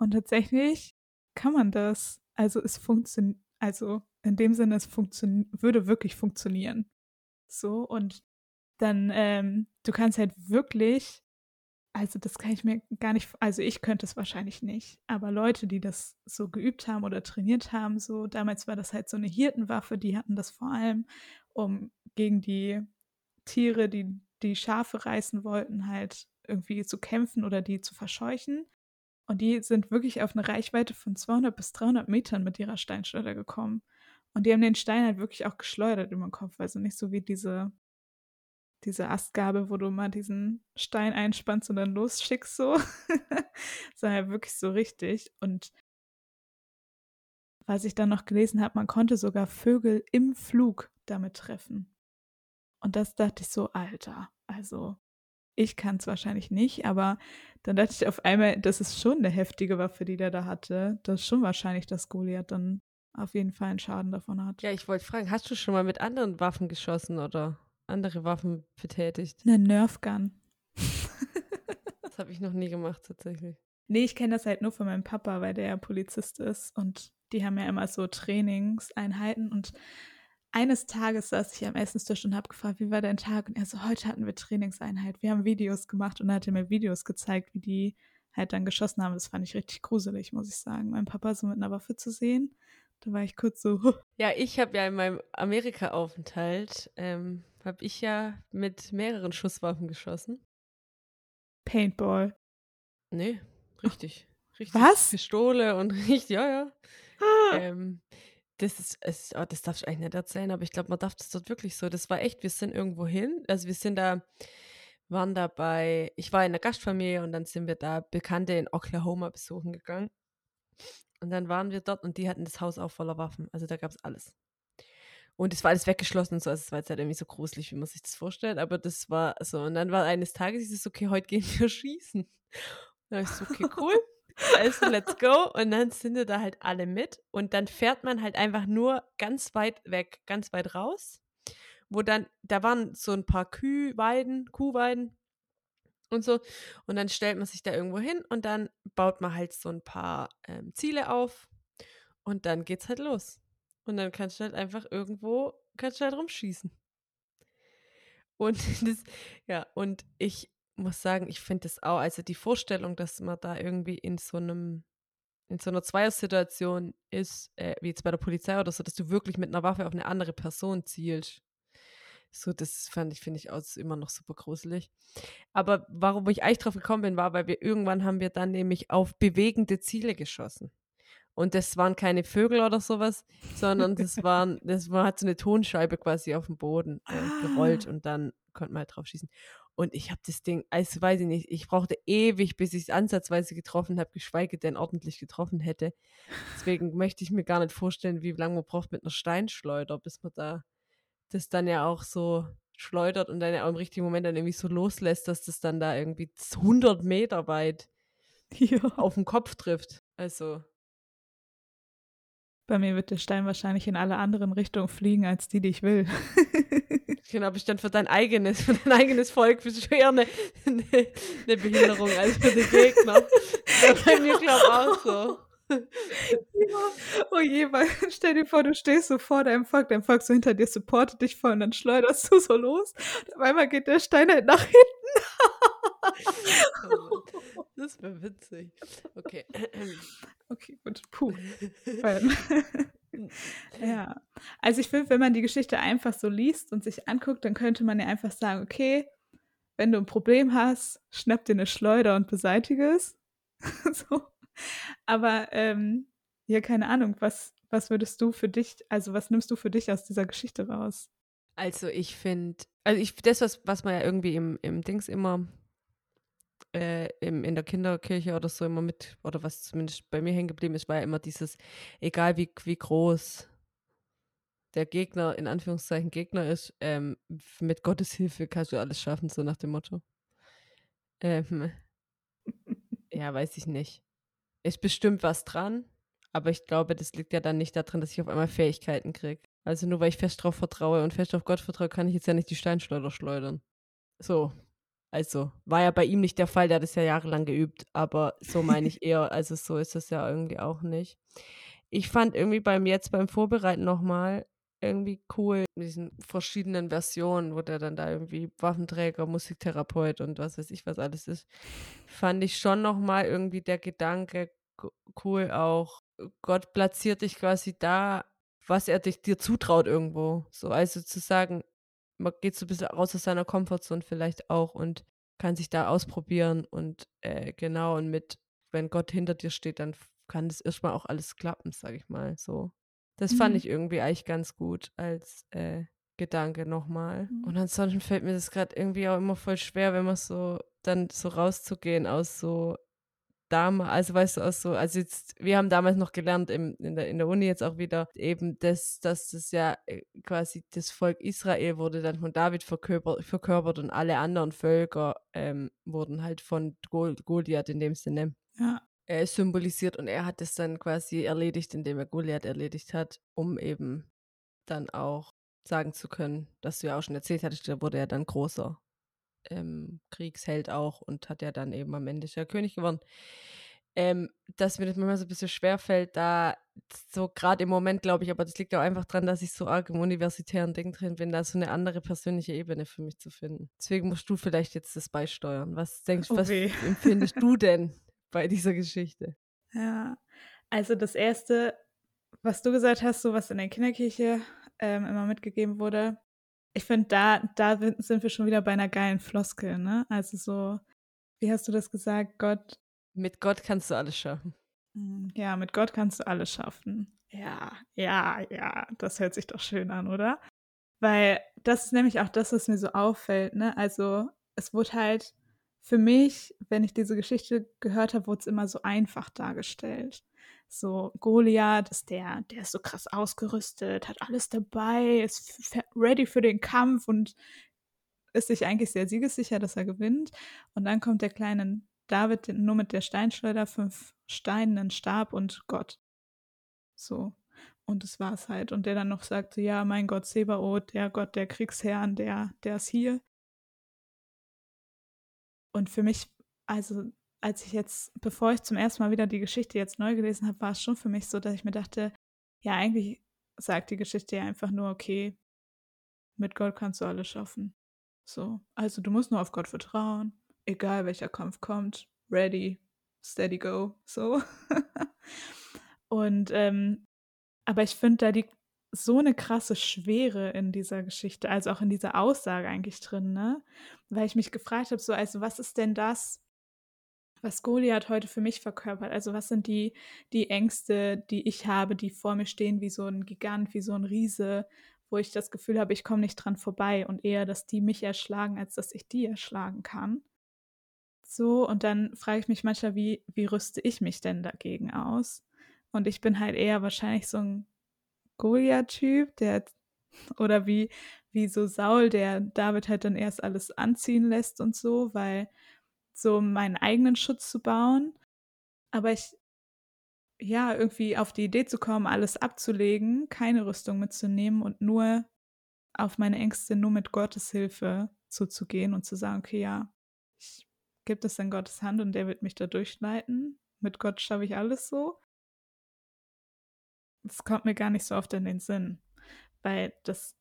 und tatsächlich kann man das. Also es funktioniert, also in dem Sinne, es würde wirklich funktionieren. So, und dann, ähm, du kannst halt wirklich, also das kann ich mir gar nicht, also ich könnte es wahrscheinlich nicht, aber Leute, die das so geübt haben oder trainiert haben, so, damals war das halt so eine Hirtenwaffe, die hatten das vor allem, um gegen die Tiere, die die Schafe reißen wollten, halt irgendwie zu kämpfen oder die zu verscheuchen. Und die sind wirklich auf eine Reichweite von 200 bis 300 Metern mit ihrer Steinschleuder gekommen. Und die haben den Stein halt wirklich auch geschleudert über den Kopf. Also nicht so wie diese, diese Astgabel, wo du mal diesen Stein einspannst und dann losschickst so. Sondern halt wirklich so richtig. Und was ich dann noch gelesen habe, man konnte sogar Vögel im Flug damit treffen. Und das dachte ich so, Alter, also ich kann es wahrscheinlich nicht, aber dann dachte ich auf einmal, das ist schon eine heftige Waffe, die der da hatte. Das ist schon wahrscheinlich, dass Goliath dann auf jeden Fall einen Schaden davon hat. Ja, ich wollte fragen, hast du schon mal mit anderen Waffen geschossen oder andere Waffen betätigt? Eine Nerfgun. das habe ich noch nie gemacht, tatsächlich. Nee, ich kenne das halt nur von meinem Papa, weil der ja Polizist ist und die haben ja immer so Trainingseinheiten und eines Tages saß ich am Essenstisch und habe gefragt, wie war dein Tag? Und er so, heute hatten wir Trainingseinheit. Wir haben Videos gemacht und er hat mir Videos gezeigt, wie die halt dann geschossen haben. Das fand ich richtig gruselig, muss ich sagen. Mein Papa so mit einer Waffe zu sehen. Da war ich kurz so. Ja, ich habe ja in meinem Amerika-Aufenthalt, ähm, habe ich ja mit mehreren Schusswaffen geschossen. Paintball. Nee, richtig. richtig Was? Pistole und richtig, ja, ja. Ah. Ähm, das ist, ist oh, das darfst du eigentlich nicht erzählen, aber ich glaube, man darf das dort wirklich so. Das war echt, wir sind irgendwo hin, also wir sind da, waren da bei, ich war in der Gastfamilie und dann sind wir da Bekannte in Oklahoma besuchen gegangen. Und dann waren wir dort und die hatten das Haus auch voller Waffen. Also da gab es alles. Und es war alles weggeschlossen und so. Also es war jetzt halt irgendwie so gruselig, wie man sich das vorstellt. Aber das war so. Und dann war eines Tages, ich so, okay, heute gehen wir schießen. Und dann ich so, okay, cool. Also, let's go. Und dann sind da halt alle mit. Und dann fährt man halt einfach nur ganz weit weg, ganz weit raus. Wo dann, da waren so ein paar Kühweiden, Kuhweiden und so. Und dann stellt man sich da irgendwo hin und dann baut man halt so ein paar ähm, Ziele auf. Und dann geht's halt los. Und dann kannst du halt einfach irgendwo, kannst du halt rumschießen. Und das, ja, und ich muss sagen, ich finde das auch, also die Vorstellung, dass man da irgendwie in so einem, in so einer Zweiersituation ist, äh, wie jetzt bei der Polizei oder so, dass du wirklich mit einer Waffe auf eine andere Person zielst. So, das fand ich, finde ich auch immer noch super gruselig. Aber warum ich eigentlich drauf gekommen bin, war, weil wir irgendwann haben wir dann nämlich auf bewegende Ziele geschossen. Und das waren keine Vögel oder sowas, sondern das waren, das war halt so eine Tonscheibe quasi auf dem Boden äh, gerollt ah. und dann konnte man halt drauf schießen. Und ich habe das Ding, also weiß ich nicht, ich brauchte ewig, bis ich es ansatzweise getroffen habe, geschweige denn ordentlich getroffen hätte. Deswegen möchte ich mir gar nicht vorstellen, wie lange man braucht mit einer Steinschleuder, bis man da das dann ja auch so schleudert und dann ja auch im richtigen Moment dann irgendwie so loslässt, dass das dann da irgendwie 100 Meter weit ja. auf den Kopf trifft. Also. Bei mir wird der Stein wahrscheinlich in alle anderen Richtungen fliegen, als die, die ich will. Genau, dann für dein eigenes, für dein eigenes Volk bist du eher eine, eine, eine Behinderung als für den Gegner. Das bei mir glaube ich auch so. Ja. Oh je, weil stell dir vor, du stehst so vor deinem Volk, dein Volk so hinter dir supportet dich voll und dann schleuderst du so los. Und auf einmal geht der Stein halt nach hinten. Das wäre witzig. Okay. Okay, gut. Puh. ja. Also ich finde, wenn man die Geschichte einfach so liest und sich anguckt, dann könnte man ja einfach sagen, okay, wenn du ein Problem hast, schnapp dir eine Schleuder und beseitige es. so. Aber ähm, ja, keine Ahnung, was, was würdest du für dich, also was nimmst du für dich aus dieser Geschichte raus? Also ich finde, also ich, das, was, was man ja irgendwie im, im Dings immer äh, im, in der Kinderkirche oder so immer mit, oder was zumindest bei mir hängen geblieben ist, war ja immer dieses, egal wie, wie groß der Gegner, in Anführungszeichen Gegner ist, ähm, mit Gottes Hilfe kannst du alles schaffen, so nach dem Motto. Ähm, ja, weiß ich nicht. Ist bestimmt was dran, aber ich glaube, das liegt ja dann nicht daran, dass ich auf einmal Fähigkeiten kriege. Also nur weil ich fest drauf vertraue und fest auf Gott vertraue, kann ich jetzt ja nicht die Steinschleuder schleudern. So, also, war ja bei ihm nicht der Fall, der hat es ja jahrelang geübt, aber so meine ich eher, also so ist es ja irgendwie auch nicht. Ich fand irgendwie beim jetzt beim Vorbereiten nochmal irgendwie cool, mit diesen verschiedenen Versionen, wo der dann da irgendwie Waffenträger, Musiktherapeut und was weiß ich, was alles ist, fand ich schon nochmal irgendwie der Gedanke cool auch. Gott platziert dich quasi da, was er dich, dir zutraut irgendwo. So, also zu sagen, man geht so ein bisschen raus aus seiner Komfortzone vielleicht auch und kann sich da ausprobieren und äh, genau und mit, wenn Gott hinter dir steht, dann kann das erstmal auch alles klappen, sag ich mal so. Das mhm. fand ich irgendwie eigentlich ganz gut als äh, Gedanke nochmal. Mhm. Und ansonsten fällt mir das gerade irgendwie auch immer voll schwer, wenn man so dann so rauszugehen aus so damals, also weißt du, auch so, also jetzt, wir haben damals noch gelernt im, in, der, in der Uni jetzt auch wieder, eben, dass, dass das ja äh, quasi das Volk Israel wurde dann von David verkörpert, verkörpert und alle anderen Völker ähm, wurden halt von Goliath in dem Sinne ja. äh, symbolisiert und er hat es dann quasi erledigt, indem er Goliath erledigt hat, um eben dann auch sagen zu können, dass du ja auch schon erzählt hattest, da wurde er dann großer ähm, Kriegsheld auch und hat ja dann eben am Ende der König gewonnen. Ähm, dass mir das manchmal so ein bisschen schwerfällt, da so gerade im Moment glaube ich, aber das liegt auch einfach daran, dass ich so arg im universitären Ding drin bin, da so eine andere persönliche Ebene für mich zu finden. Deswegen musst du vielleicht jetzt das beisteuern. Was denkst, oh was empfindest du denn bei dieser Geschichte? Ja, also das erste, was du gesagt hast, so was in der Kinderkirche ähm, immer mitgegeben wurde, ich finde, da, da sind wir schon wieder bei einer geilen Floskel, ne? Also so, wie hast du das gesagt? Gott. Mit Gott kannst du alles schaffen. Hm, ja, mit Gott kannst du alles schaffen. Ja, ja, ja, das hört sich doch schön an, oder? Weil das ist nämlich auch das, was mir so auffällt, ne? Also, es wurde halt für mich, wenn ich diese Geschichte gehört habe, wurde es immer so einfach dargestellt. So, Goliath ist der, der ist so krass ausgerüstet, hat alles dabei, ist ready für den Kampf und ist sich eigentlich sehr siegessicher, dass er gewinnt. Und dann kommt der kleine David nur mit der Steinschleuder, fünf Steinen, einen Stab und Gott. So. Und das war's halt. Und der dann noch sagte, ja, mein Gott, Sebaoth, der Gott der Kriegsherren, der, der ist hier. Und für mich, also als ich jetzt, bevor ich zum ersten Mal wieder die Geschichte jetzt neu gelesen habe, war es schon für mich so, dass ich mir dachte, ja, eigentlich sagt die Geschichte ja einfach nur, okay, mit Gott kannst du alles schaffen. So, also du musst nur auf Gott vertrauen, egal welcher Kampf kommt, ready, steady go, so. Und, ähm, aber ich finde, da liegt so eine krasse Schwere in dieser Geschichte, also auch in dieser Aussage eigentlich drin, ne? Weil ich mich gefragt habe, so, also was ist denn das, was Goliath heute für mich verkörpert. Also was sind die, die Ängste, die ich habe, die vor mir stehen wie so ein Gigant, wie so ein Riese, wo ich das Gefühl habe, ich komme nicht dran vorbei und eher, dass die mich erschlagen, als dass ich die erschlagen kann. So, und dann frage ich mich manchmal, wie, wie rüste ich mich denn dagegen aus? Und ich bin halt eher wahrscheinlich so ein Goliath-Typ, der oder wie, wie so Saul, der David halt dann erst alles anziehen lässt und so, weil so meinen eigenen Schutz zu bauen. Aber ich, ja, irgendwie auf die Idee zu kommen, alles abzulegen, keine Rüstung mitzunehmen und nur auf meine Ängste nur mit Gottes Hilfe zuzugehen und zu sagen, okay, ja, ich gebe das in Gottes Hand und der wird mich da durchleiten. Mit Gott schaffe ich alles so. Das kommt mir gar nicht so oft in den Sinn, weil das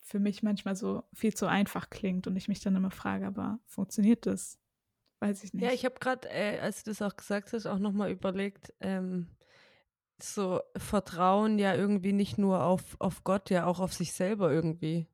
für mich manchmal so viel zu einfach klingt und ich mich dann immer frage, aber funktioniert das? Weiß ich nicht. Ja, ich habe gerade, äh, als du das auch gesagt hast, auch nochmal überlegt, ähm, so Vertrauen ja irgendwie nicht nur auf, auf Gott, ja auch auf sich selber irgendwie.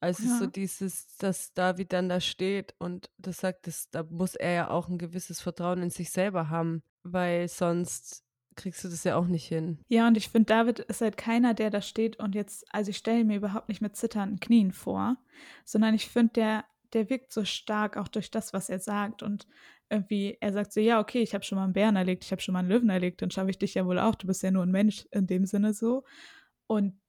Also ja. so dieses, dass David dann da steht und das sagt, das, da muss er ja auch ein gewisses Vertrauen in sich selber haben, weil sonst kriegst du das ja auch nicht hin. Ja, und ich finde, David ist halt keiner, der da steht und jetzt, also ich stelle mir überhaupt nicht mit zitternden Knien vor, sondern ich finde, der der wirkt so stark auch durch das, was er sagt. Und irgendwie, er sagt so, ja, okay, ich habe schon mal einen Bären erlegt, ich habe schon mal einen Löwen erlegt, dann schaffe ich dich ja wohl auch. Du bist ja nur ein Mensch in dem Sinne so. Und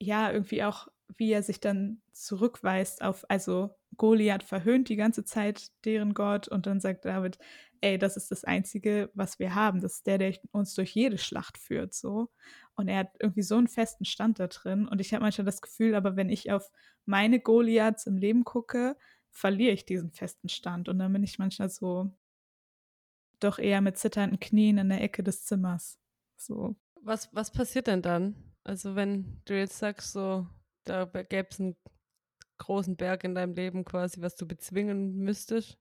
ja, irgendwie auch, wie er sich dann zurückweist auf, also Goliath verhöhnt die ganze Zeit deren Gott und dann sagt David, ey, das ist das Einzige, was wir haben. Das ist der, der uns durch jede Schlacht führt, so. Und er hat irgendwie so einen festen Stand da drin. Und ich habe manchmal das Gefühl, aber wenn ich auf meine Goliaths im Leben gucke, verliere ich diesen festen Stand. Und dann bin ich manchmal so doch eher mit zitternden Knien in der Ecke des Zimmers. So. Was, was passiert denn dann? Also wenn du jetzt sagst, so, da gäbe es einen großen Berg in deinem Leben quasi, was du bezwingen müsstest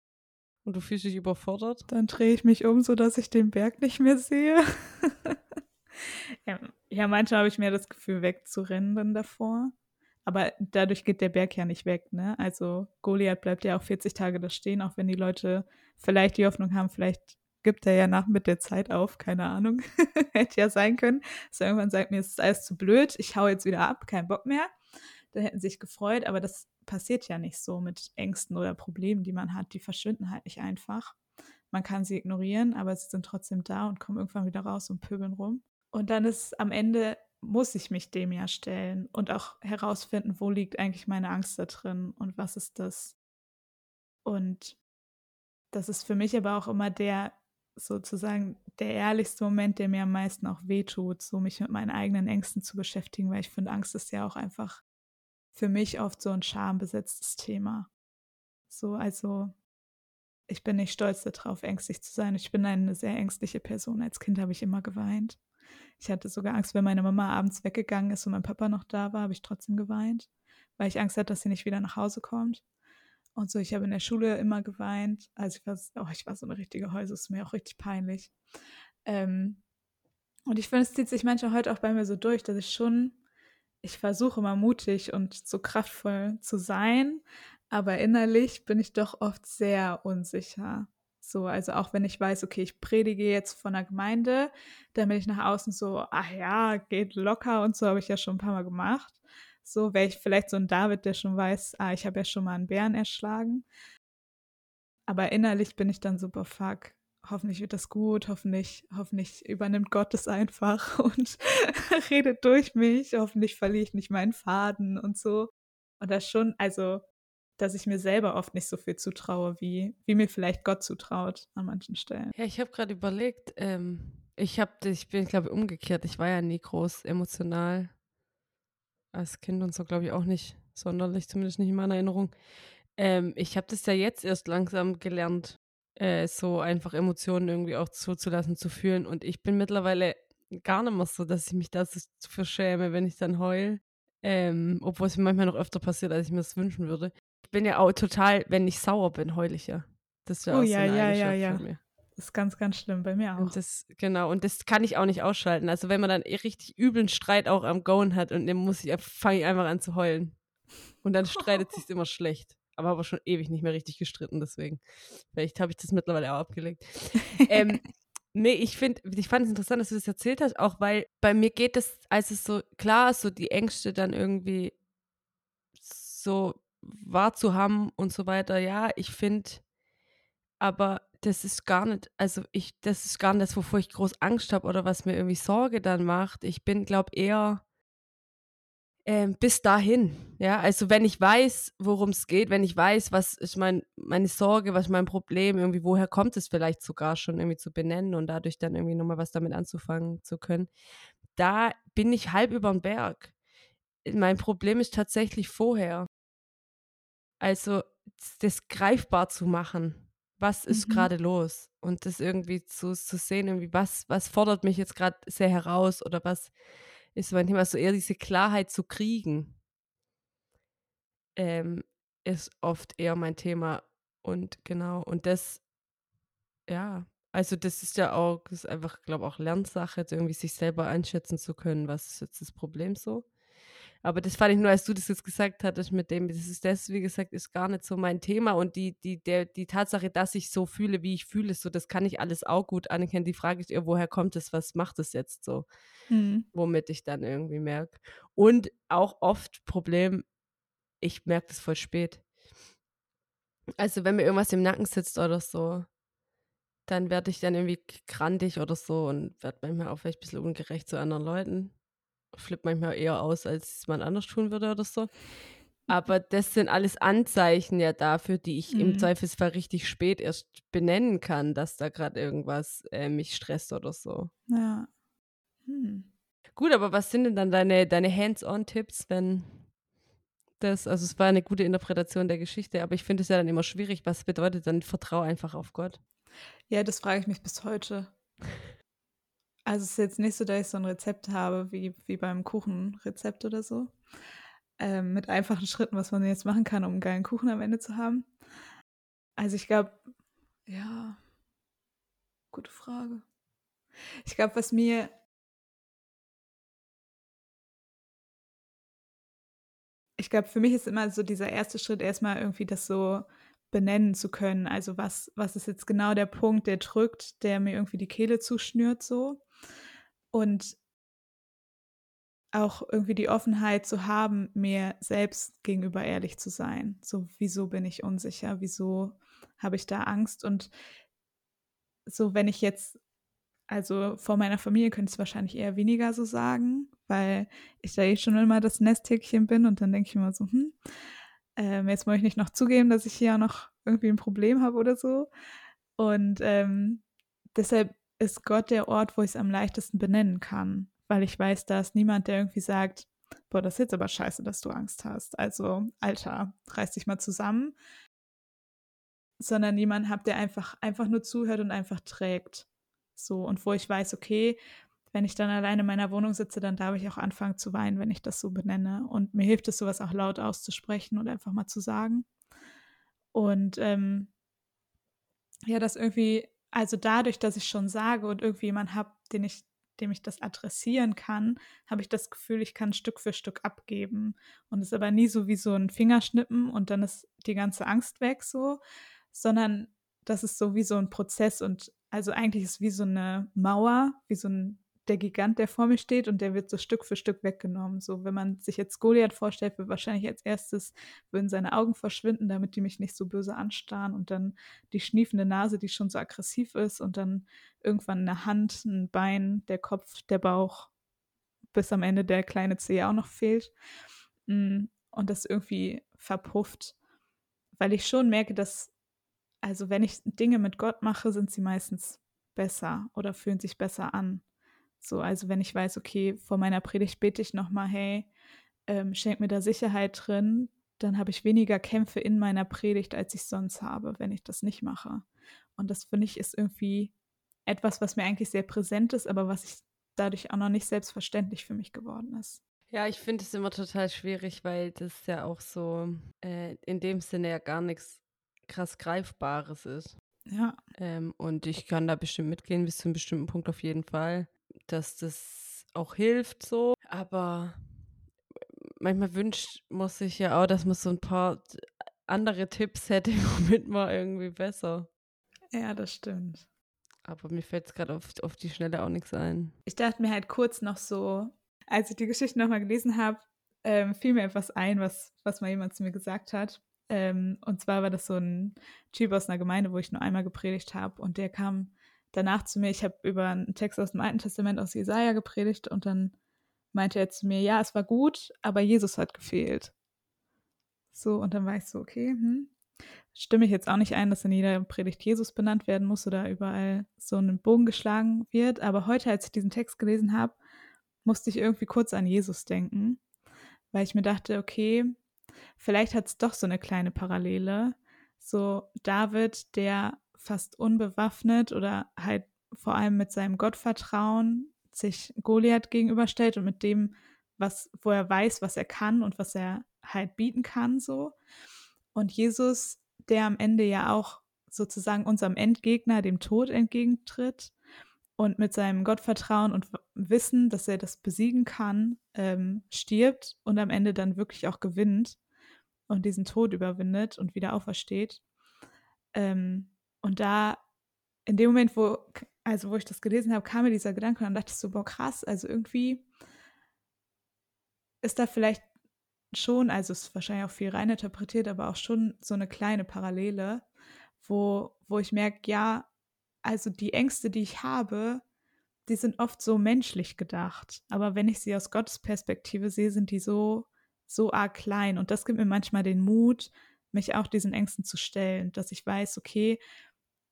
und du fühlst dich überfordert? Dann drehe ich mich um, sodass ich den Berg nicht mehr sehe. ja, manchmal habe ich mir das Gefühl, wegzurennen davor. Aber dadurch geht der Berg ja nicht weg, ne? Also Goliath bleibt ja auch 40 Tage da stehen, auch wenn die Leute vielleicht die Hoffnung haben, vielleicht gibt er ja nach mit der Zeit auf, keine Ahnung. Hätte ja sein können. Dass er irgendwann sagt, mir ist alles zu blöd, ich hau jetzt wieder ab, kein Bock mehr. Dann hätten sie sich gefreut, aber das passiert ja nicht so mit Ängsten oder Problemen, die man hat. Die verschwinden halt nicht einfach, man kann sie ignorieren, aber sie sind trotzdem da und kommen irgendwann wieder raus und pöbeln rum. Und dann ist am Ende, muss ich mich dem ja stellen und auch herausfinden, wo liegt eigentlich meine Angst da drin und was ist das. Und das ist für mich aber auch immer der sozusagen der ehrlichste Moment, der mir am meisten auch wehtut, so mich mit meinen eigenen Ängsten zu beschäftigen, weil ich finde, Angst ist ja auch einfach für mich oft so ein schambesetztes Thema. So, also ich bin nicht stolz darauf, ängstlich zu sein. Ich bin eine sehr ängstliche Person. Als Kind habe ich immer geweint. Ich hatte sogar Angst, wenn meine Mama abends weggegangen ist und mein Papa noch da war, habe ich trotzdem geweint, weil ich Angst hatte, dass sie nicht wieder nach Hause kommt. Und so, ich habe in der Schule immer geweint. Also ich war, oh, ich war so eine richtige Häuse, ist mir auch richtig peinlich. Ähm, und ich finde, es zieht sich manchmal heute auch bei mir so durch, dass ich schon, ich versuche immer mutig und so kraftvoll zu sein, aber innerlich bin ich doch oft sehr unsicher. So, also auch wenn ich weiß, okay, ich predige jetzt von der Gemeinde, dann bin ich nach außen so, ach ja, geht locker und so habe ich ja schon ein paar Mal gemacht. So wäre ich vielleicht so ein David, der schon weiß, ah, ich habe ja schon mal einen Bären erschlagen. Aber innerlich bin ich dann super fuck. Hoffentlich wird das gut, hoffentlich, hoffentlich übernimmt Gott es einfach und redet durch mich. Hoffentlich verliere ich nicht meinen Faden und so. Und das schon, also, dass ich mir selber oft nicht so viel zutraue, wie, wie mir vielleicht Gott zutraut an manchen Stellen. Ja, ich habe gerade überlegt, ähm, ich habe, ich bin, glaube ich, umgekehrt. Ich war ja nie groß emotional als Kind und so, glaube ich, auch nicht sonderlich, zumindest nicht in meiner Erinnerung. Ähm, ich habe das ja jetzt erst langsam gelernt, äh, so einfach Emotionen irgendwie auch zuzulassen, zu fühlen. Und ich bin mittlerweile gar nicht mehr so, dass ich mich da so verschäme, wenn ich dann heul. Ähm, obwohl es mir manchmal noch öfter passiert, als ich mir das wünschen würde. Ich bin ja auch total, wenn ich sauer bin, heul ich ja. Das ist ja oh, auch ja, so eine ja, ja, ja. von mir. Das ist ganz, ganz schlimm, bei mir auch. Und das, genau, und das kann ich auch nicht ausschalten. Also wenn man dann eh richtig üblen Streit auch am Goen hat und dann muss ich, fange ich einfach an zu heulen. Und dann streitet sich immer schlecht. Aber habe schon ewig nicht mehr richtig gestritten, deswegen. Vielleicht habe ich das mittlerweile auch abgelegt. ähm, nee, ich finde, ich fand es interessant, dass du das erzählt hast, auch weil bei mir geht es, als es so klar ist, so die Ängste dann irgendwie so wahrzuhaben und so weiter. Ja, ich finde, aber das ist gar nicht, also ich, das ist gar nicht das, wovor ich groß Angst habe oder was mir irgendwie Sorge dann macht. Ich bin, glaube eher ähm, bis dahin. Ja, also wenn ich weiß, worum es geht, wenn ich weiß, was ist mein, meine Sorge, was ist mein Problem, irgendwie, woher kommt es vielleicht sogar schon irgendwie zu benennen und dadurch dann irgendwie nochmal was damit anzufangen zu können, da bin ich halb über den Berg. Mein Problem ist tatsächlich vorher. Also das greifbar zu machen was ist mhm. gerade los? Und das irgendwie zu, zu sehen, irgendwie was, was fordert mich jetzt gerade sehr heraus oder was ist mein Thema, so eher diese Klarheit zu kriegen, ähm, ist oft eher mein Thema. Und genau und das, ja, also das ist ja auch, das ist einfach, glaube ich, auch Lernsache, irgendwie sich selber einschätzen zu können, was ist jetzt das Problem so aber das fand ich nur, als du das jetzt gesagt hattest mit dem, das ist das, wie gesagt, ist gar nicht so mein Thema. Und die, die, der, die Tatsache, dass ich so fühle, wie ich fühle, so, das kann ich alles auch gut anerkennen. Die Frage ist eher, woher kommt es, was macht es jetzt so? Mhm. Womit ich dann irgendwie merke. Und auch oft Problem, ich merke das voll spät. Also, wenn mir irgendwas im Nacken sitzt oder so, dann werde ich dann irgendwie krantig oder so und werde manchmal auch vielleicht ein bisschen ungerecht zu anderen Leuten flippt manchmal eher aus, als man anders tun würde oder so. Aber das sind alles Anzeichen ja dafür, die ich mhm. im Zweifelsfall richtig spät erst benennen kann, dass da gerade irgendwas äh, mich stresst oder so. Ja. Hm. Gut, aber was sind denn dann deine, deine Hands-on-Tipps, wenn das, also es war eine gute Interpretation der Geschichte, aber ich finde es ja dann immer schwierig. Was bedeutet dann Vertrau einfach auf Gott? Ja, das frage ich mich bis heute. Also es ist jetzt nicht so, dass ich so ein Rezept habe wie, wie beim Kuchenrezept oder so. Ähm, mit einfachen Schritten, was man jetzt machen kann, um einen geilen Kuchen am Ende zu haben. Also ich glaube, ja, gute Frage. Ich glaube, was mir ich glaube, für mich ist immer so dieser erste Schritt erstmal irgendwie das so benennen zu können. Also was, was ist jetzt genau der Punkt, der drückt, der mir irgendwie die Kehle zuschnürt so. Und auch irgendwie die Offenheit zu haben, mir selbst gegenüber ehrlich zu sein. So, wieso bin ich unsicher? Wieso habe ich da Angst? Und so, wenn ich jetzt, also vor meiner Familie könnte ich es wahrscheinlich eher weniger so sagen, weil ich da eh schon immer das Nesthäkchen bin und dann denke ich immer so, hm, ähm, jetzt muss ich nicht noch zugeben, dass ich hier auch noch irgendwie ein Problem habe oder so. Und ähm, deshalb ist Gott der Ort, wo ich es am leichtesten benennen kann, weil ich weiß, da ist niemand, der irgendwie sagt, boah, das ist jetzt aber scheiße, dass du Angst hast. Also, Alter, reiß dich mal zusammen. Sondern jemand habt, der einfach, einfach nur zuhört und einfach trägt. So, und wo ich weiß, okay, wenn ich dann alleine in meiner Wohnung sitze, dann darf ich auch anfangen zu weinen, wenn ich das so benenne. Und mir hilft es, sowas auch laut auszusprechen und einfach mal zu sagen. Und ähm, ja, das irgendwie, also dadurch, dass ich schon sage und irgendwie jemanden habe, den ich dem ich das adressieren kann, habe ich das Gefühl, ich kann Stück für Stück abgeben. Und es ist aber nie so wie so ein Fingerschnippen und dann ist die ganze Angst weg so, sondern das ist so wie so ein Prozess und also eigentlich ist es wie so eine Mauer, wie so ein der Gigant, der vor mir steht und der wird so Stück für Stück weggenommen. So, wenn man sich jetzt Goliath vorstellt, wird wahrscheinlich als erstes würden seine Augen verschwinden, damit die mich nicht so böse anstarren und dann die schniefende Nase, die schon so aggressiv ist und dann irgendwann eine Hand, ein Bein, der Kopf, der Bauch, bis am Ende der kleine Zeh auch noch fehlt. Mm, und das irgendwie verpufft, weil ich schon merke, dass, also wenn ich Dinge mit Gott mache, sind sie meistens besser oder fühlen sich besser an. So, also wenn ich weiß, okay, vor meiner Predigt bete ich nochmal, hey, ähm, schenk mir da Sicherheit drin, dann habe ich weniger Kämpfe in meiner Predigt, als ich sonst habe, wenn ich das nicht mache. Und das finde ich ist irgendwie etwas, was mir eigentlich sehr präsent ist, aber was ich dadurch auch noch nicht selbstverständlich für mich geworden ist. Ja, ich finde es immer total schwierig, weil das ja auch so äh, in dem Sinne ja gar nichts krass Greifbares ist. Ja. Ähm, und ich kann da bestimmt mitgehen, bis zu einem bestimmten Punkt auf jeden Fall dass das auch hilft so. Aber manchmal wünscht muss sich ja auch, dass man so ein paar andere Tipps hätte, womit man irgendwie besser. Ja, das stimmt. Aber mir fällt es gerade auf, auf die Schnelle auch nichts ein. Ich dachte mir halt kurz noch so, als ich die Geschichte nochmal gelesen habe, ähm, fiel mir etwas ein, was, was mal jemand zu mir gesagt hat. Ähm, und zwar war das so ein Typ aus einer Gemeinde, wo ich nur einmal gepredigt habe. Und der kam danach zu mir, ich habe über einen Text aus dem Alten Testament aus Jesaja gepredigt und dann meinte er zu mir, ja, es war gut, aber Jesus hat gefehlt. So, und dann war ich so, okay, hm, stimme ich jetzt auch nicht ein, dass in jeder Predigt Jesus benannt werden muss oder überall so ein Bogen geschlagen wird. Aber heute, als ich diesen Text gelesen habe, musste ich irgendwie kurz an Jesus denken, weil ich mir dachte, okay, vielleicht hat es doch so eine kleine Parallele. So David, der fast unbewaffnet oder halt vor allem mit seinem Gottvertrauen sich Goliath gegenüberstellt und mit dem, was, wo er weiß, was er kann und was er halt bieten kann, so. Und Jesus, der am Ende ja auch sozusagen unserem Endgegner, dem Tod, entgegentritt und mit seinem Gottvertrauen und Wissen, dass er das besiegen kann, ähm, stirbt und am Ende dann wirklich auch gewinnt und diesen Tod überwindet und wieder aufersteht. Ähm, und da, in dem Moment, wo, also wo ich das gelesen habe, kam mir dieser Gedanke und dann dachte ich so, boah, krass, also irgendwie ist da vielleicht schon, also es ist wahrscheinlich auch viel reininterpretiert, aber auch schon so eine kleine Parallele, wo, wo ich merke, ja, also die Ängste, die ich habe, die sind oft so menschlich gedacht. Aber wenn ich sie aus Gottes Perspektive sehe, sind die so, so arg klein. Und das gibt mir manchmal den Mut, mich auch diesen Ängsten zu stellen, dass ich weiß, okay,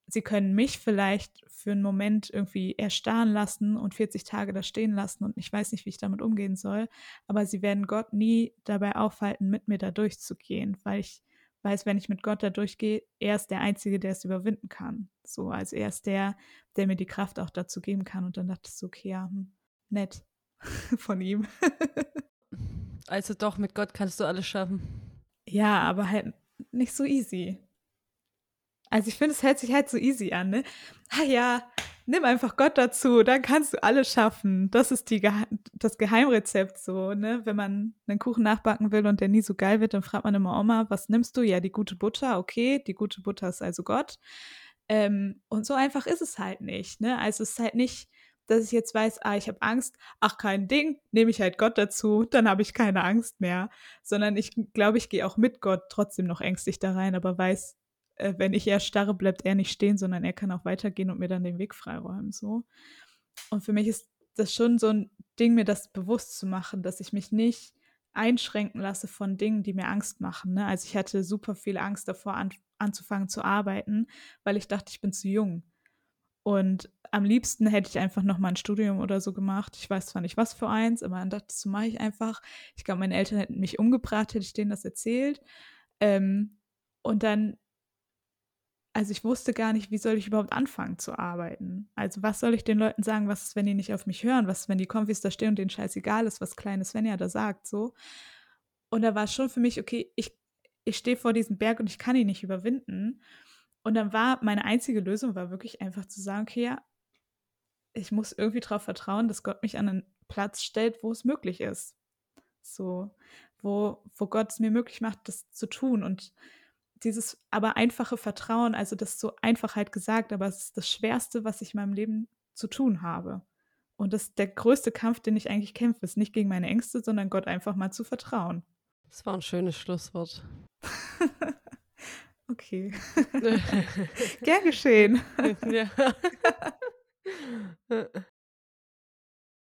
sie können mich vielleicht für einen Moment irgendwie erstarren lassen und 40 Tage da stehen lassen und ich weiß nicht, wie ich damit umgehen soll, aber sie werden Gott nie dabei aufhalten, mit mir da durchzugehen, weil ich weiß, wenn ich mit Gott da durchgehe, er ist der Einzige, der es überwinden kann. So, also er ist der, der mir die Kraft auch dazu geben kann. Und dann dachte ich so, okay, ja, hm, nett von ihm. also doch, mit Gott kannst du alles schaffen. Ja, aber halt nicht so easy. Also ich finde, es hört sich halt so easy an, ne? Ah ja, nimm einfach Gott dazu, dann kannst du alles schaffen. Das ist die Gehe das Geheimrezept so, ne? Wenn man einen Kuchen nachbacken will und der nie so geil wird, dann fragt man immer Oma, was nimmst du? Ja, die gute Butter, okay, die gute Butter ist also Gott. Ähm, und so einfach ist es halt nicht, ne? Also es ist halt nicht, dass ich jetzt weiß, ah, ich habe Angst, ach, kein Ding, nehme ich halt Gott dazu, dann habe ich keine Angst mehr. Sondern ich glaube, ich gehe auch mit Gott trotzdem noch ängstlich da rein, aber weiß, äh, wenn ich eher starre, bleibt er nicht stehen, sondern er kann auch weitergehen und mir dann den Weg freiräumen. So. Und für mich ist das schon so ein Ding, mir das bewusst zu machen, dass ich mich nicht einschränken lasse von Dingen, die mir Angst machen. Ne? Also ich hatte super viel Angst davor, an, anzufangen zu arbeiten, weil ich dachte, ich bin zu jung. Und am liebsten hätte ich einfach noch mal ein Studium oder so gemacht. Ich weiß zwar nicht, was für eins, aber dann dachte ich, das mache ich einfach. Ich glaube, meine Eltern hätten mich umgebracht, hätte ich denen das erzählt. Ähm, und dann also ich wusste gar nicht, wie soll ich überhaupt anfangen zu arbeiten. Also was soll ich den Leuten sagen, was ist, wenn die nicht auf mich hören, was ist, wenn die Konfis da stehen und denen scheißegal ist, was kleine Svenja da sagt, so. Und da war es schon für mich, okay, ich, ich stehe vor diesem Berg und ich kann ihn nicht überwinden. Und dann war meine einzige Lösung, war wirklich einfach zu sagen, okay, ja, ich muss irgendwie darauf vertrauen, dass Gott mich an einen Platz stellt, wo es möglich ist. So, wo, wo Gott es mir möglich macht, das zu tun. Und dieses aber einfache Vertrauen, also das so Einfachheit gesagt, aber es ist das Schwerste, was ich in meinem Leben zu tun habe. Und das ist der größte Kampf, den ich eigentlich kämpfe, ist nicht gegen meine Ängste, sondern Gott einfach mal zu vertrauen. Das war ein schönes Schlusswort. okay. Gern geschehen. ja.